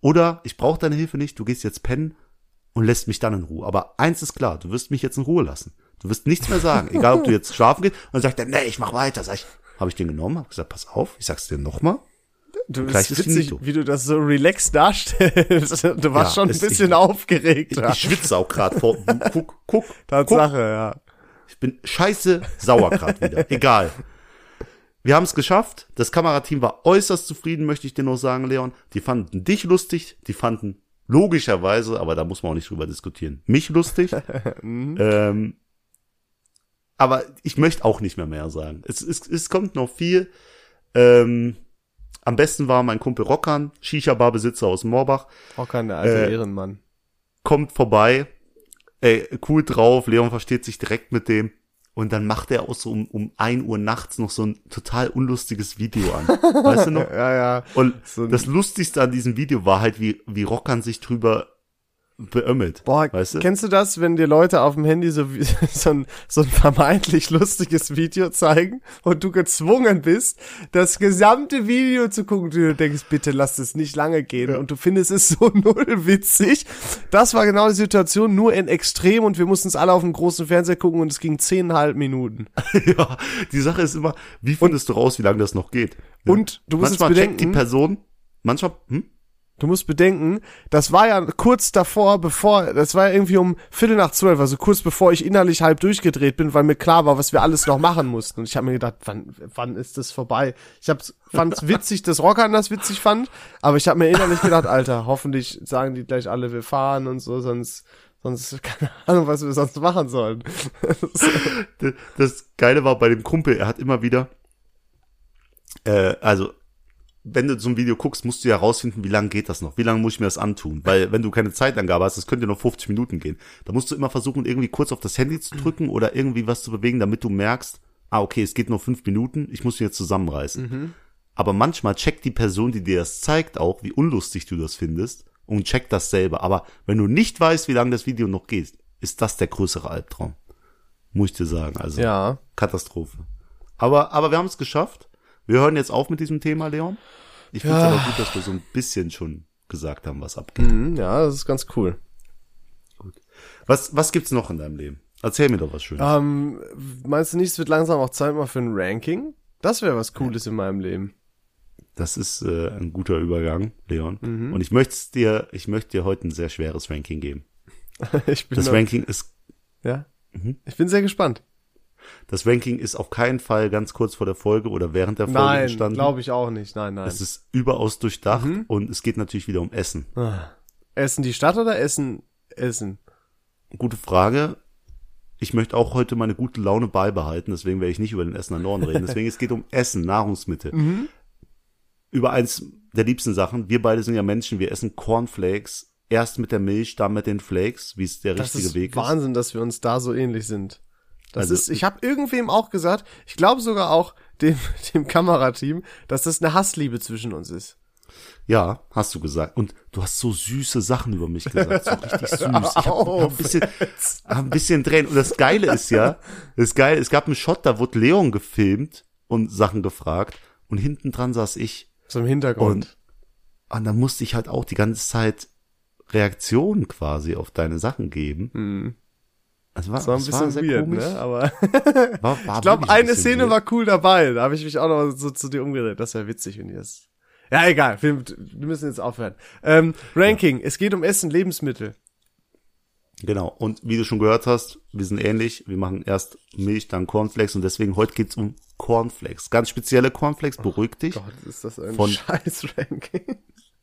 [SPEAKER 1] oder ich brauche deine Hilfe nicht, du gehst jetzt pennen und lässt mich dann in Ruhe. Aber eins ist klar, du wirst mich jetzt in Ruhe lassen. Du wirst nichts mehr sagen, egal ob du jetzt schlafen gehst. Und dann sagt er, nee, ich mach weiter. Sag ich, habe ich den genommen, habe gesagt, pass auf, ich sag's dir nochmal.
[SPEAKER 2] Du
[SPEAKER 1] Gleich
[SPEAKER 2] bist
[SPEAKER 1] ist
[SPEAKER 2] witzig, wie du das so relaxed darstellst. Du warst
[SPEAKER 1] Ja,
[SPEAKER 2] schon ein bisschen
[SPEAKER 1] ich-
[SPEAKER 2] aufgeregt.
[SPEAKER 1] Ich,
[SPEAKER 2] ja.
[SPEAKER 1] ich schwitze auch gerade vor. Guck, guck, guck.
[SPEAKER 2] Tatsache, ja.
[SPEAKER 1] Ich bin scheiße sauer gerade wieder. Egal. Wir haben es geschafft. Das Kamerateam war äußerst zufrieden, möchte ich dir noch sagen, Leon. Die fanden dich lustig. Die fanden logischerweise, aber da muss man auch nicht drüber diskutieren, mich lustig. ähm, aber ich möchte auch nicht mehr mehr sagen. Es, es, es kommt noch viel. Ähm, am besten war mein Kumpel Rockan, Shisha-Bar-Besitzer aus Moorbach
[SPEAKER 2] Rockern, der alte
[SPEAKER 1] Äh,
[SPEAKER 2] Ehrenmann.
[SPEAKER 1] kommt vorbei, ey, cool drauf, Leon versteht sich direkt mit dem und dann macht er auch so um, um ein Uhr nachts noch so ein total unlustiges Video an. Weißt du noch?
[SPEAKER 2] Ja, ja.
[SPEAKER 1] Und
[SPEAKER 2] So
[SPEAKER 1] das Lustigste an diesem Video war halt, wie, wie Rockern sich drüber beömmelt.
[SPEAKER 2] Boah,
[SPEAKER 1] weißt du?
[SPEAKER 2] kennst du das, wenn dir Leute auf dem Handy so, so, ein, so ein vermeintlich lustiges Video zeigen und du gezwungen bist, das gesamte Video zu gucken, du denkst, bitte lass es nicht lange gehen und du findest es so null witzig. Das war genau die Situation, nur in Extrem und wir mussten es alle auf dem großen Fernseher gucken und es ging zehnhalb Minuten.
[SPEAKER 1] ja, die Sache ist immer, wie findest du raus, wie lange das noch geht? Ja.
[SPEAKER 2] Und du musst jetzt
[SPEAKER 1] manchmal checkt die
[SPEAKER 2] bedenken,
[SPEAKER 1] Person, manchmal, hm?
[SPEAKER 2] Du musst bedenken, das war ja kurz davor, bevor, das war ja irgendwie um Viertel nach zwölf, also kurz bevor ich innerlich halb durchgedreht bin, weil mir klar war, was wir alles noch machen mussten. Und ich habe mir gedacht, wann, wann ist das vorbei? Ich hab's, fand's witzig, dass Rockern das witzig fand, aber ich habe mir innerlich gedacht, Alter, hoffentlich sagen die gleich alle, wir fahren und so, sonst, sonst, keine Ahnung, was wir sonst machen sollen.
[SPEAKER 1] Das Geile war bei dem Kumpel, er hat immer wieder, äh, also wenn du so ein Video guckst, musst du ja rausfinden, wie lange geht das noch, wie lange muss ich mir das antun, weil wenn du keine Zeitangabe hast, das könnte noch 50 Minuten gehen, da musst du immer versuchen, irgendwie kurz auf das Handy zu drücken oder irgendwie was zu bewegen, damit du merkst, ah okay, es geht nur fünf Minuten, ich muss mich jetzt zusammenreißen. Aber manchmal checkt die Person, die dir das zeigt, auch, wie unlustig du das findest und checkt das selber. Aber wenn du nicht weißt, wie lange das Video noch geht, ist das der größere Albtraum. Muss ich dir sagen. Also
[SPEAKER 2] Ja.
[SPEAKER 1] Katastrophe. Aber, aber wir haben es geschafft. Wir hören jetzt auf mit diesem Thema, Leon. Ich finde es
[SPEAKER 2] Ja.
[SPEAKER 1] aber gut, dass wir so ein bisschen schon gesagt haben, was abgeht.
[SPEAKER 2] Mhm, ja, das ist ganz cool.
[SPEAKER 1] Was, was gibt's noch in deinem Leben? Erzähl mir doch was Schönes.
[SPEAKER 2] Ähm, meinst du nicht, es wird langsam auch Zeit mal für ein Ranking? Das wäre was Cooles in meinem Leben.
[SPEAKER 1] Das ist äh, ein guter Übergang, Leon.
[SPEAKER 2] Mhm.
[SPEAKER 1] Und ich möchte dir, ich möchte dir heute ein sehr schweres Ranking geben.
[SPEAKER 2] ich bin
[SPEAKER 1] Das
[SPEAKER 2] noch-
[SPEAKER 1] Ranking ist,
[SPEAKER 2] Ja.
[SPEAKER 1] Mhm.
[SPEAKER 2] Ich bin sehr gespannt.
[SPEAKER 1] Das Ranking ist auf keinen Fall ganz kurz vor der Folge oder während der Folge
[SPEAKER 2] Nein,
[SPEAKER 1] entstanden.
[SPEAKER 2] glaube ich auch nicht. Nein, nein.
[SPEAKER 1] Es ist überaus durchdacht
[SPEAKER 2] Mhm.
[SPEAKER 1] und es geht natürlich wieder um Essen.
[SPEAKER 2] Ah. Essen die Stadt oder Essen Essen?
[SPEAKER 1] Gute Frage. Ich möchte auch heute meine gute Laune beibehalten, deswegen werde ich nicht über den Essener Norden reden. Deswegen, es geht um Essen, Nahrungsmittel.
[SPEAKER 2] Mhm.
[SPEAKER 1] Über eins der liebsten Sachen. Wir beide sind ja Menschen, wir essen Cornflakes. Erst mit der Milch, dann mit den Flakes, wie es der
[SPEAKER 2] Das
[SPEAKER 1] richtige
[SPEAKER 2] ist
[SPEAKER 1] Weg ist.
[SPEAKER 2] Wahnsinn, dass wir uns da so ähnlich sind. Das
[SPEAKER 1] Also-
[SPEAKER 2] ist, ich habe irgendwem auch gesagt, ich glaube sogar auch dem, dem Kamerateam, dass das eine Hassliebe zwischen uns ist.
[SPEAKER 1] Ja, hast du gesagt. Und du hast so süße Sachen über mich gesagt. So richtig süß. Ich hab
[SPEAKER 2] auf,
[SPEAKER 1] ein bisschen, hab ein bisschen Tränen. Und das Geile ist ja, das Geile, es gab einen Shot, da wurde Leon gefilmt und Sachen gefragt. und hinten dran saß ich.
[SPEAKER 2] So im Hintergrund.
[SPEAKER 1] Und dann musste ich halt auch die ganze Zeit Reaktionen quasi auf deine Sachen geben.
[SPEAKER 2] Hm.
[SPEAKER 1] Das war,
[SPEAKER 2] Das war ein bisschen
[SPEAKER 1] sehr
[SPEAKER 2] weird,
[SPEAKER 1] komisch.
[SPEAKER 2] ne? Aber
[SPEAKER 1] War, war
[SPEAKER 2] ich glaube,
[SPEAKER 1] ein
[SPEAKER 2] eine
[SPEAKER 1] bisschen
[SPEAKER 2] Szene
[SPEAKER 1] weird.
[SPEAKER 2] war cool dabei. Da habe ich mich auch noch so zu dir umgedreht. Das wäre witzig, wenn ihr das. Ja, egal. Wir, wir müssen jetzt aufhören. Ähm, Ranking. Es geht um Essen, Lebensmittel.
[SPEAKER 1] Genau. Und wie du schon gehört hast, wir sind ähnlich. Wir machen erst Milch, dann Cornflakes und deswegen heute geht's um Cornflakes. Ganz spezielle Cornflakes, beruhig dich.
[SPEAKER 2] Gott, ist das ein
[SPEAKER 1] Von-
[SPEAKER 2] scheiß Ranking.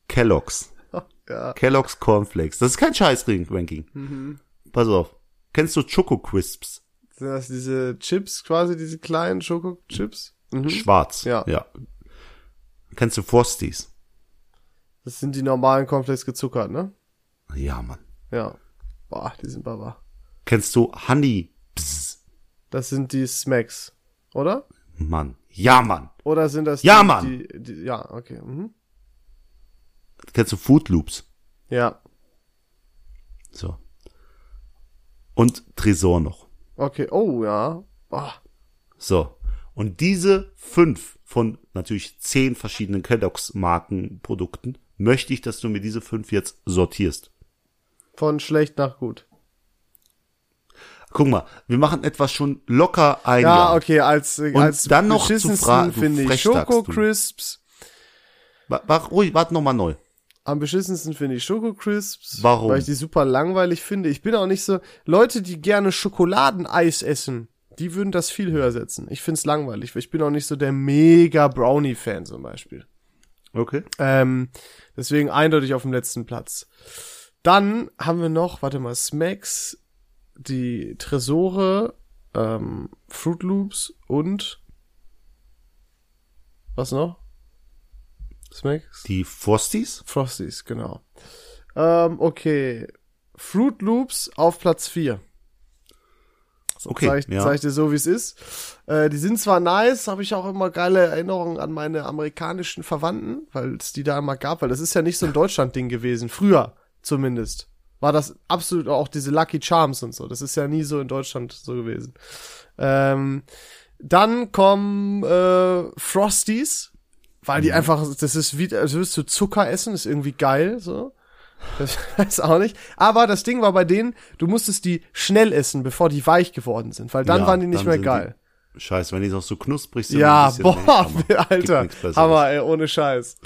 [SPEAKER 1] Kellogg's.
[SPEAKER 2] ja.
[SPEAKER 1] Kellogg's Cornflakes. Das ist kein Scheiß-Ranking.
[SPEAKER 2] Mhm.
[SPEAKER 1] Pass auf. Kennst du Choco Crisps?
[SPEAKER 2] Sind das diese Chips quasi, diese kleinen Schokochips? Mhm.
[SPEAKER 1] Schwarz.
[SPEAKER 2] Ja.
[SPEAKER 1] ja. Kennst du Frosties?
[SPEAKER 2] Das sind die normalen Cornflakes gezuckert, ne?
[SPEAKER 1] Ja, Mann.
[SPEAKER 2] Ja. Boah, die sind baba.
[SPEAKER 1] Kennst du Honey? Bzz.
[SPEAKER 2] Das sind die Smacks, oder?
[SPEAKER 1] Mann. Ja, Mann.
[SPEAKER 2] Oder sind das
[SPEAKER 1] Ja,
[SPEAKER 2] die,
[SPEAKER 1] Mann!
[SPEAKER 2] Die, die, ja, okay. Mhm.
[SPEAKER 1] Kennst du Food Loops?
[SPEAKER 2] Ja,
[SPEAKER 1] So. Und Tresor noch.
[SPEAKER 2] okay. Oh, ja. Boah.
[SPEAKER 1] So. Und diese fünf von natürlich zehn verschiedenen Kellogg's Markenprodukten möchte ich, dass du mir diese fünf jetzt sortierst.
[SPEAKER 2] Von schlecht nach gut.
[SPEAKER 1] Guck mal, wir machen etwas schon locker ein
[SPEAKER 2] Ja,
[SPEAKER 1] Jahr.
[SPEAKER 2] okay, als,
[SPEAKER 1] Und
[SPEAKER 2] als
[SPEAKER 1] dann noch zu
[SPEAKER 2] beschissensten
[SPEAKER 1] fra- du
[SPEAKER 2] finde ich Schoko. Crisps.
[SPEAKER 1] Wa- wa- ruhig, warte nochmal neu.
[SPEAKER 2] Am beschissensten finde ich Schoko Crisps.
[SPEAKER 1] Warum?
[SPEAKER 2] Weil ich die super langweilig finde. Ich bin auch nicht so, Leute, die gerne Schokoladeneis essen, die würden das viel höher setzen. Ich find's langweilig, weil ich bin auch nicht so der mega Brownie-Fan zum Beispiel.
[SPEAKER 1] Okay.
[SPEAKER 2] Ähm, deswegen eindeutig auf dem letzten Platz. Dann haben wir noch, warte mal, Smacks, die Tresore, ähm, Fruit Loops und was noch? Smacks?
[SPEAKER 1] Die Frosties?
[SPEAKER 2] Frosties, genau. Ähm, okay. Fruit Loops auf Platz 4.
[SPEAKER 1] Okay,
[SPEAKER 2] Sag ich,
[SPEAKER 1] ja.
[SPEAKER 2] ich dir so, wie es ist. Äh, die sind zwar nice, habe ich auch immer geile Erinnerungen an meine amerikanischen Verwandten, weil es die da immer gab, weil das ist ja nicht so ein Deutschland-Ding gewesen. Früher zumindest. War das absolut auch diese Lucky Charms und so. Das ist ja nie so in Deutschland so gewesen. Ähm, dann kommen äh, Frosties, weil die einfach, das ist wie, als würdest du Zucker essen, ist irgendwie geil, so. Das weiß auch nicht. Aber das Ding war bei denen, du musstest die schnell essen, bevor die weich geworden sind, weil dann
[SPEAKER 1] Ja,
[SPEAKER 2] waren die nicht mehr geil.
[SPEAKER 1] Scheiße, wenn die noch so knusprig sind.
[SPEAKER 2] Ja, boah,
[SPEAKER 1] Hammer.
[SPEAKER 2] Alter. Hammer, ey, ohne Scheiß.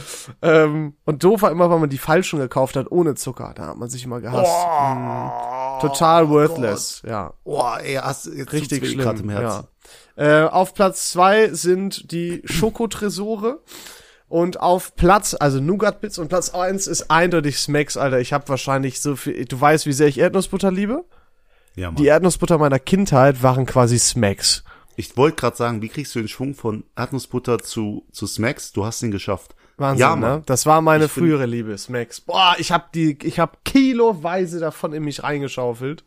[SPEAKER 2] Ähm, und doof war immer, weil man die falschen gekauft hat, ohne Zucker. Da hat man sich immer gehasst. Mhm. Total worthless, ja.
[SPEAKER 1] Boah, ey, hast jetzt
[SPEAKER 2] Richtig schlimm.
[SPEAKER 1] grad im Herzen.
[SPEAKER 2] Ja. Äh, auf Platz zwei sind die Schokotresore. Und auf Platz, also Nougat Bits und Platz eins ist eindeutig Smacks, Alter. Ich habe wahrscheinlich so viel, du weißt, wie sehr ich Erdnussbutter liebe?
[SPEAKER 1] Ja, Mann.
[SPEAKER 2] Die Erdnussbutter meiner Kindheit waren quasi Smacks.
[SPEAKER 1] Ich wollte gerade sagen, wie kriegst du den Schwung von Erdnussbutter zu, zu Smacks? Du hast ihn geschafft.
[SPEAKER 2] Wahnsinn,
[SPEAKER 1] ja,
[SPEAKER 2] ne? Das war meine
[SPEAKER 1] Ich
[SPEAKER 2] frühere Liebe, Smacks. Boah, ich hab die, ich hab kiloweise davon in mich reingeschaufelt.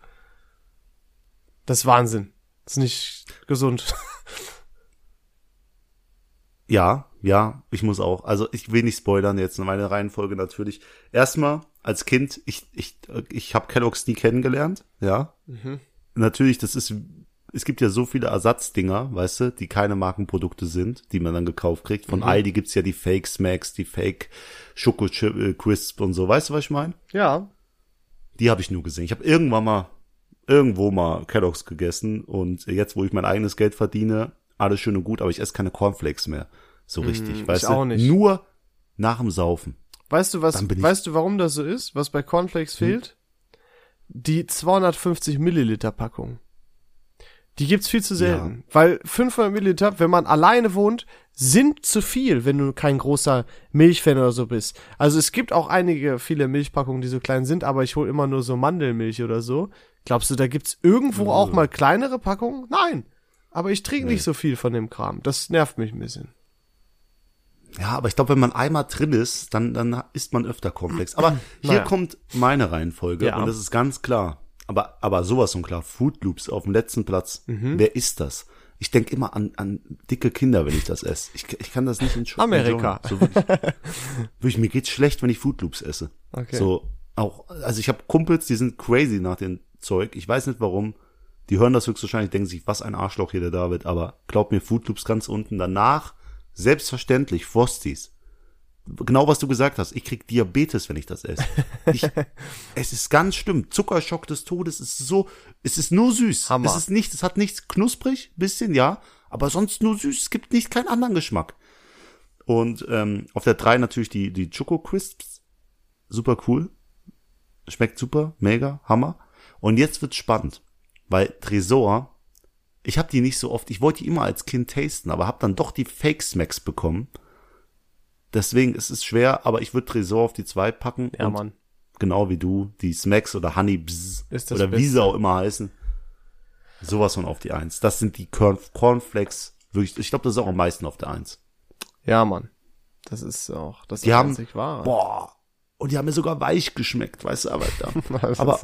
[SPEAKER 2] Das ist Wahnsinn. Das ist nicht gesund.
[SPEAKER 1] Ja, ja, ich muss auch. Also ich will nicht spoilern jetzt, meine Reihenfolge natürlich. Erstmal, als Kind, ich, ich, ich habe Kellogg's nie kennengelernt, ja. Natürlich, das ist, es gibt ja so viele Ersatzdinger, weißt du, die keine Markenprodukte sind, die man dann gekauft kriegt. Von Aldi gibt's ja die Fake Smacks, die Fake Schoko äh, Crisp und so, weißt du, was ich meine?
[SPEAKER 2] ja.
[SPEAKER 1] Die habe ich nur gesehen. Ich habe irgendwann mal irgendwo mal Kellogg's gegessen und jetzt, wo ich mein eigenes Geld verdiene, alles schön und gut, aber ich esse keine Cornflakes mehr. So richtig, weißt
[SPEAKER 2] ich
[SPEAKER 1] du?
[SPEAKER 2] auch nicht.
[SPEAKER 1] Nur nach dem Saufen.
[SPEAKER 2] Weißt du was, weißt du warum das so ist? Was bei Cornflakes fehlt? Die 250 Milliliter Packung. Die gibt's viel zu selten. Weil 500 Milliliter, wenn man alleine wohnt, sind zu viel, wenn du kein großer Milchfan oder so bist. Also es gibt auch einige, viele Milchpackungen, die so klein sind, aber ich hole immer nur so Mandelmilch oder so. Glaubst du, da gibt's irgendwo auch mal kleinere Packungen? Nein. Aber ich trinke nicht so viel von dem Kram. Das nervt mich ein bisschen.
[SPEAKER 1] Ja, aber ich glaube, wenn man einmal drin ist, dann, dann isst man öfter Cornflakes. Aber hier
[SPEAKER 2] Naja.
[SPEAKER 1] kommt meine Reihenfolge
[SPEAKER 2] Ja.
[SPEAKER 1] und das ist ganz klar. Aber, aber sowas von klar. Food Loops auf dem letzten Platz.
[SPEAKER 2] Mhm.
[SPEAKER 1] Wer ist das? Ich denke immer an, an dicke Kinder, wenn ich das esse. Ich, ich kann das nicht in
[SPEAKER 2] Amerika.
[SPEAKER 1] So wirklich, wirklich, mir geht's schlecht, wenn ich Food Loops esse.
[SPEAKER 2] Okay.
[SPEAKER 1] So, auch, also ich habe Kumpels, die sind crazy nach dem Zeug. Ich weiß nicht warum. Die hören das höchstwahrscheinlich, denken sich, was ein Arschloch hier der David. Aber glaub mir, Food Loops ganz unten. Danach Selbstverständlich, Frosties. Genau was du gesagt hast. Ich krieg Diabetes, wenn ich das esse. Ich, es ist ganz schlimm. Zuckerschock des Todes ist so, es ist nur süß.
[SPEAKER 2] Hammer.
[SPEAKER 1] Es ist nichts, es hat nichts knusprig, bisschen, ja, aber sonst nur süß. Es gibt nicht keinen anderen Geschmack. Und ähm, auf der 3 natürlich die, die Choco Crisps. Super cool. Schmeckt super, mega, Hammer. Und jetzt wird's spannend, weil Tresor, ich habe die nicht so oft, ich wollte die immer als Kind tasten, aber habe dann doch die Fake Smacks bekommen. Deswegen ist es schwer, aber ich würde Tresor auf die 2 packen.
[SPEAKER 2] Ja, Mann.
[SPEAKER 1] Genau wie du, die Smacks oder Honey Bzz
[SPEAKER 2] Ist das
[SPEAKER 1] oder wie sie auch immer heißen. Sowas von auf die 1. Das sind die Corn Cornflakes. Wirklich, ich glaube, das ist auch am meisten auf der 1.
[SPEAKER 2] Ja, Mann. Das ist auch, das
[SPEAKER 1] Die
[SPEAKER 2] ist
[SPEAKER 1] haben,
[SPEAKER 2] einzig wahr.
[SPEAKER 1] boah, und die haben mir sogar weich geschmeckt, weißt du, aber da. Aber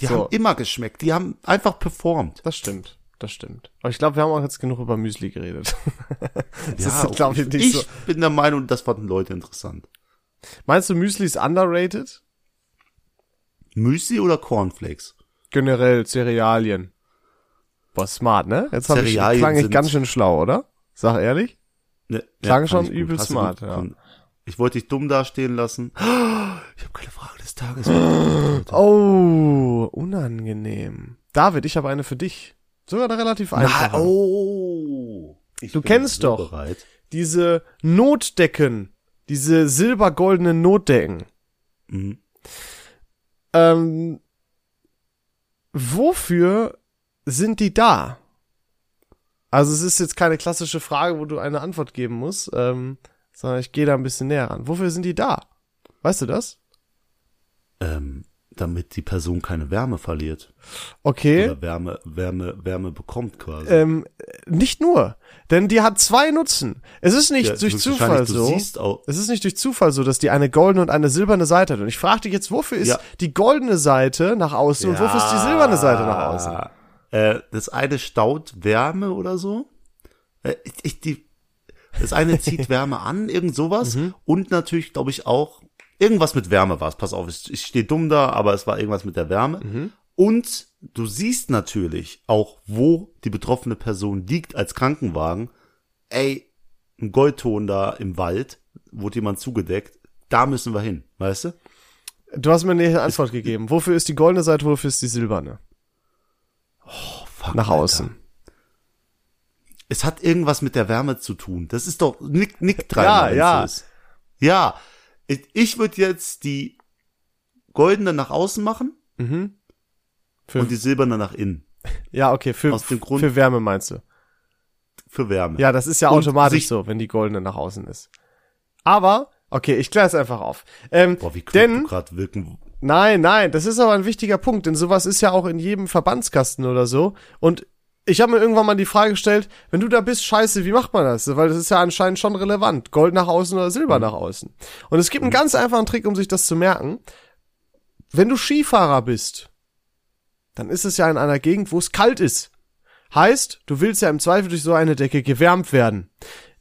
[SPEAKER 1] die
[SPEAKER 2] So.
[SPEAKER 1] haben immer geschmeckt. Die haben einfach performt.
[SPEAKER 2] Das stimmt. Das stimmt. Aber ich glaube, wir haben auch jetzt genug über Müsli geredet. das
[SPEAKER 1] Ja,
[SPEAKER 2] ist, glaube ich,
[SPEAKER 1] ich,
[SPEAKER 2] nicht
[SPEAKER 1] ich
[SPEAKER 2] so.
[SPEAKER 1] bin der Meinung, das fanden Leute interessant.
[SPEAKER 2] Meinst du, Müsli ist underrated?
[SPEAKER 1] Müsli oder Cornflakes?
[SPEAKER 2] Generell Cerealien. Boah, smart, ne? Jetzt hab ich, klang ich ganz schön schlau, oder? Sag ehrlich?
[SPEAKER 1] Ne,
[SPEAKER 2] Klang
[SPEAKER 1] fand
[SPEAKER 2] schon übel
[SPEAKER 1] Hast
[SPEAKER 2] smart, ja.
[SPEAKER 1] Ich wollte dich dumm dastehen lassen. Ich habe keine Frage des Tages.
[SPEAKER 2] Oh, unangenehm. David, ich habe eine für dich. Sogar eine relativ einfache.
[SPEAKER 1] Na, oh. Ich
[SPEAKER 2] Du kennst doch.
[SPEAKER 1] Bereit.
[SPEAKER 2] Diese Notdecken, diese silbergoldenen Notdecken.
[SPEAKER 1] Mhm.
[SPEAKER 2] Ähm, wofür sind die da? Also es ist jetzt keine klassische Frage, wo du eine Antwort geben musst, ähm, sondern ich gehe da ein bisschen näher ran. Wofür sind die da? Weißt du das?
[SPEAKER 1] Ähm, damit die Person keine Wärme verliert.
[SPEAKER 2] Okay.
[SPEAKER 1] Oder Wärme, Wärme, Wärme bekommt quasi.
[SPEAKER 2] Ähm, nicht nur, denn die hat zwei Nutzen. Es ist nicht
[SPEAKER 1] Ja,
[SPEAKER 2] durch Zufall so. Es ist nicht durch Zufall so, dass die eine goldene und eine silberne Seite hat. Und ich frage dich jetzt, wofür ist
[SPEAKER 1] Ja.
[SPEAKER 2] die goldene Seite nach außen und wofür ist die silberne Seite nach außen?
[SPEAKER 1] Äh, das eine staut Wärme oder so. Äh, ich, ich, die, das eine zieht Wärme an, irgend sowas.
[SPEAKER 2] Mhm.
[SPEAKER 1] Und natürlich, glaube ich, auch irgendwas mit Wärme war es. Pass auf, ich, ich stehe dumm da, aber es war irgendwas mit der Wärme.
[SPEAKER 2] Mhm.
[SPEAKER 1] Und du siehst natürlich auch, wo die betroffene Person liegt als Krankenwagen. Ey, ein Goldton da im Wald, wurde jemand zugedeckt. Da müssen wir hin, weißt du?
[SPEAKER 2] Du hast mir eine Antwort gegeben. Wofür ist die goldene Seite, wofür ist die silberne?
[SPEAKER 1] Fuck,
[SPEAKER 2] Nach
[SPEAKER 1] Alter.
[SPEAKER 2] außen.
[SPEAKER 1] Es hat irgendwas mit der Wärme zu tun. Das ist doch Nick, Nick
[SPEAKER 2] Ja,
[SPEAKER 1] dreimal.
[SPEAKER 2] ja.
[SPEAKER 1] wenn's so ist. Ja. Ich, ich würde jetzt die goldene nach außen machen
[SPEAKER 2] Mhm. Für,
[SPEAKER 1] und die silberne nach innen.
[SPEAKER 2] ja, okay, für,
[SPEAKER 1] aus dem Grund-
[SPEAKER 2] für Wärme meinst du.
[SPEAKER 1] Für Wärme.
[SPEAKER 2] Ja, das ist ja
[SPEAKER 1] Und
[SPEAKER 2] automatisch so, wenn die goldene nach außen ist. Aber, okay, ich kläre es einfach auf. Ähm,
[SPEAKER 1] Boah, wie
[SPEAKER 2] denn,
[SPEAKER 1] du gerade wirken.
[SPEAKER 2] nein, nein, das ist aber ein wichtiger Punkt, denn sowas ist ja auch in jedem Verbandskasten oder so. Und ich habe mir irgendwann mal die Frage gestellt, wenn du da bist, scheiße, wie macht man das? Weil das ist ja anscheinend schon relevant. Gold nach außen oder Silber nach außen. Und es gibt einen ganz einfachen Trick, um sich das zu merken. Wenn du Skifahrer bist, dann ist es ja in einer Gegend, wo es kalt ist. Heißt, du willst ja im Zweifel durch so eine Decke gewärmt werden.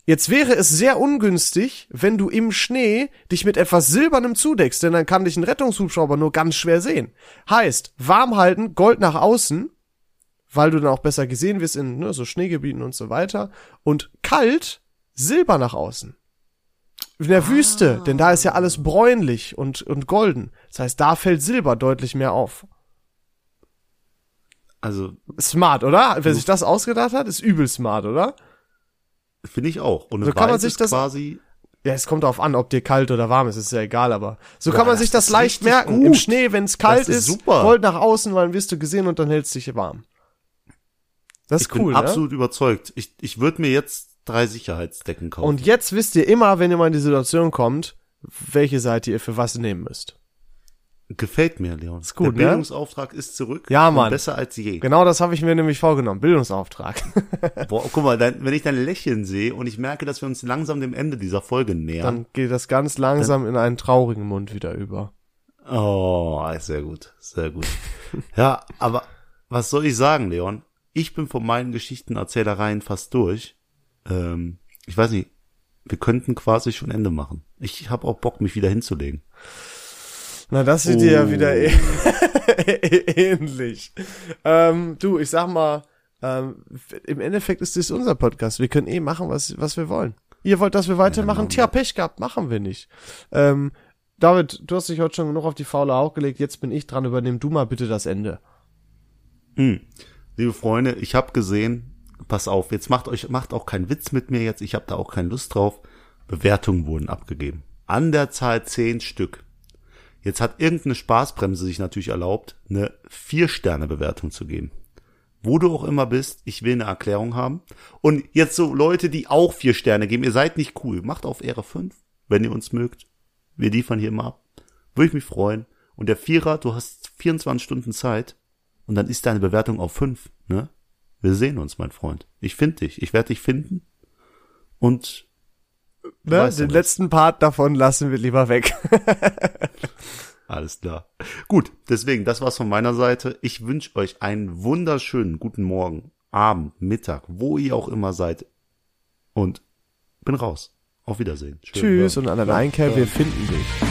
[SPEAKER 2] Jetzt wäre es sehr ungünstig, wenn du im Schnee dich mit etwas Silbernem zudeckst, denn dann kann dich ein Rettungshubschrauber nur ganz schwer sehen. Heißt, warm halten, Gold nach außen, weil du dann auch besser gesehen wirst in ne, so Schneegebieten und so weiter. Und kalt, Silber nach außen. In der Wüste, denn da ist ja alles bräunlich und, und golden. Das heißt, da fällt Silber deutlich mehr auf.
[SPEAKER 1] Also,
[SPEAKER 2] Smart, oder? Wer sich das ausgedacht hat, ist übel smart, oder?
[SPEAKER 1] finde ich auch. Und
[SPEAKER 2] So kann man sich das-
[SPEAKER 1] quasi,
[SPEAKER 2] Ja, es kommt darauf an, ob dir kalt oder warm ist, ist ja egal, aber so kann man
[SPEAKER 1] das
[SPEAKER 2] sich das leicht merken.
[SPEAKER 1] gut.
[SPEAKER 2] Im Schnee, wenn es kalt
[SPEAKER 1] Das ist
[SPEAKER 2] ist,
[SPEAKER 1] super.
[SPEAKER 2] Gold nach außen, weil dann wirst du gesehen und dann hältst dich warm. Das
[SPEAKER 1] ich
[SPEAKER 2] ist cool,
[SPEAKER 1] bin
[SPEAKER 2] ne?
[SPEAKER 1] absolut überzeugt. Ich, ich würde mir jetzt drei Sicherheitsdecken kaufen.
[SPEAKER 2] Und jetzt wisst ihr immer, wenn ihr mal in die Situation kommt, welche Seite ihr für was nehmen müsst.
[SPEAKER 1] Gefällt mir, Leon. Ist
[SPEAKER 2] gut,
[SPEAKER 1] Der
[SPEAKER 2] ne?
[SPEAKER 1] Bildungsauftrag ist zurück.
[SPEAKER 2] Ja, Mann.
[SPEAKER 1] Besser als je.
[SPEAKER 2] Genau das habe ich mir nämlich vorgenommen. Bildungsauftrag.
[SPEAKER 1] Boah, guck mal, dein, wenn ich dein Lächeln sehe und ich merke, dass wir uns langsam dem Ende dieser Folge nähern.
[SPEAKER 2] Dann geht das ganz langsam in einen traurigen Mund wieder über.
[SPEAKER 1] Oh, sehr gut, sehr gut. ja, aber was soll ich sagen, Leon? Ich bin von meinen Geschichtenerzählereien fast durch. Ähm, ich weiß nicht, wir könnten quasi schon Ende machen. Ich habe auch Bock, mich wieder hinzulegen.
[SPEAKER 2] Na, das sieht dir ja
[SPEAKER 1] Oh.
[SPEAKER 2] wieder eh ähnlich. Ähm, du, ich sag mal, Ähm, Im Endeffekt ist das unser Podcast. Wir können eh machen, was, was wir wollen. Ihr wollt, dass wir weitermachen? Tja, Pech gehabt, machen wir nicht. Ähm, David, du hast dich heute schon genug auf die faule Haut gelegt. Jetzt bin ich dran. Übernimm du mal bitte das Ende.
[SPEAKER 1] Hm. Liebe Freunde, ich habe gesehen, pass auf, jetzt macht euch macht auch keinen Witz mit mir jetzt, ich habe da auch keine Lust drauf. Bewertungen wurden abgegeben. An der Zahl zehn Stück. Jetzt hat irgendeine Spaßbremse sich natürlich erlaubt, eine Vier-Sterne-Bewertung zu geben. Wo du auch immer bist, ich will eine Erklärung haben. Und jetzt so Leute, die auch vier Sterne geben, ihr seid nicht cool. Macht auf Ehre fünf, wenn ihr uns mögt. Wir liefern hier immer ab. Würde ich mich freuen. Und der Vierer, du hast 24 Stunden Zeit. Und dann ist deine Bewertung auf fünf, ne? Wir sehen uns, mein Freund. Ich finde dich. Ich werde dich finden. Und
[SPEAKER 2] Ne? Den letzten Part davon lassen wir lieber weg.
[SPEAKER 1] Alles klar. Gut, deswegen, das war's von meiner Seite. Ich wünsche euch einen wunderschönen guten Morgen, Abend, Mittag, wo ihr auch immer seid. Und bin raus. Auf Wiedersehen.
[SPEAKER 2] Schön Tschüss und an der Einkehr, wir finden dich.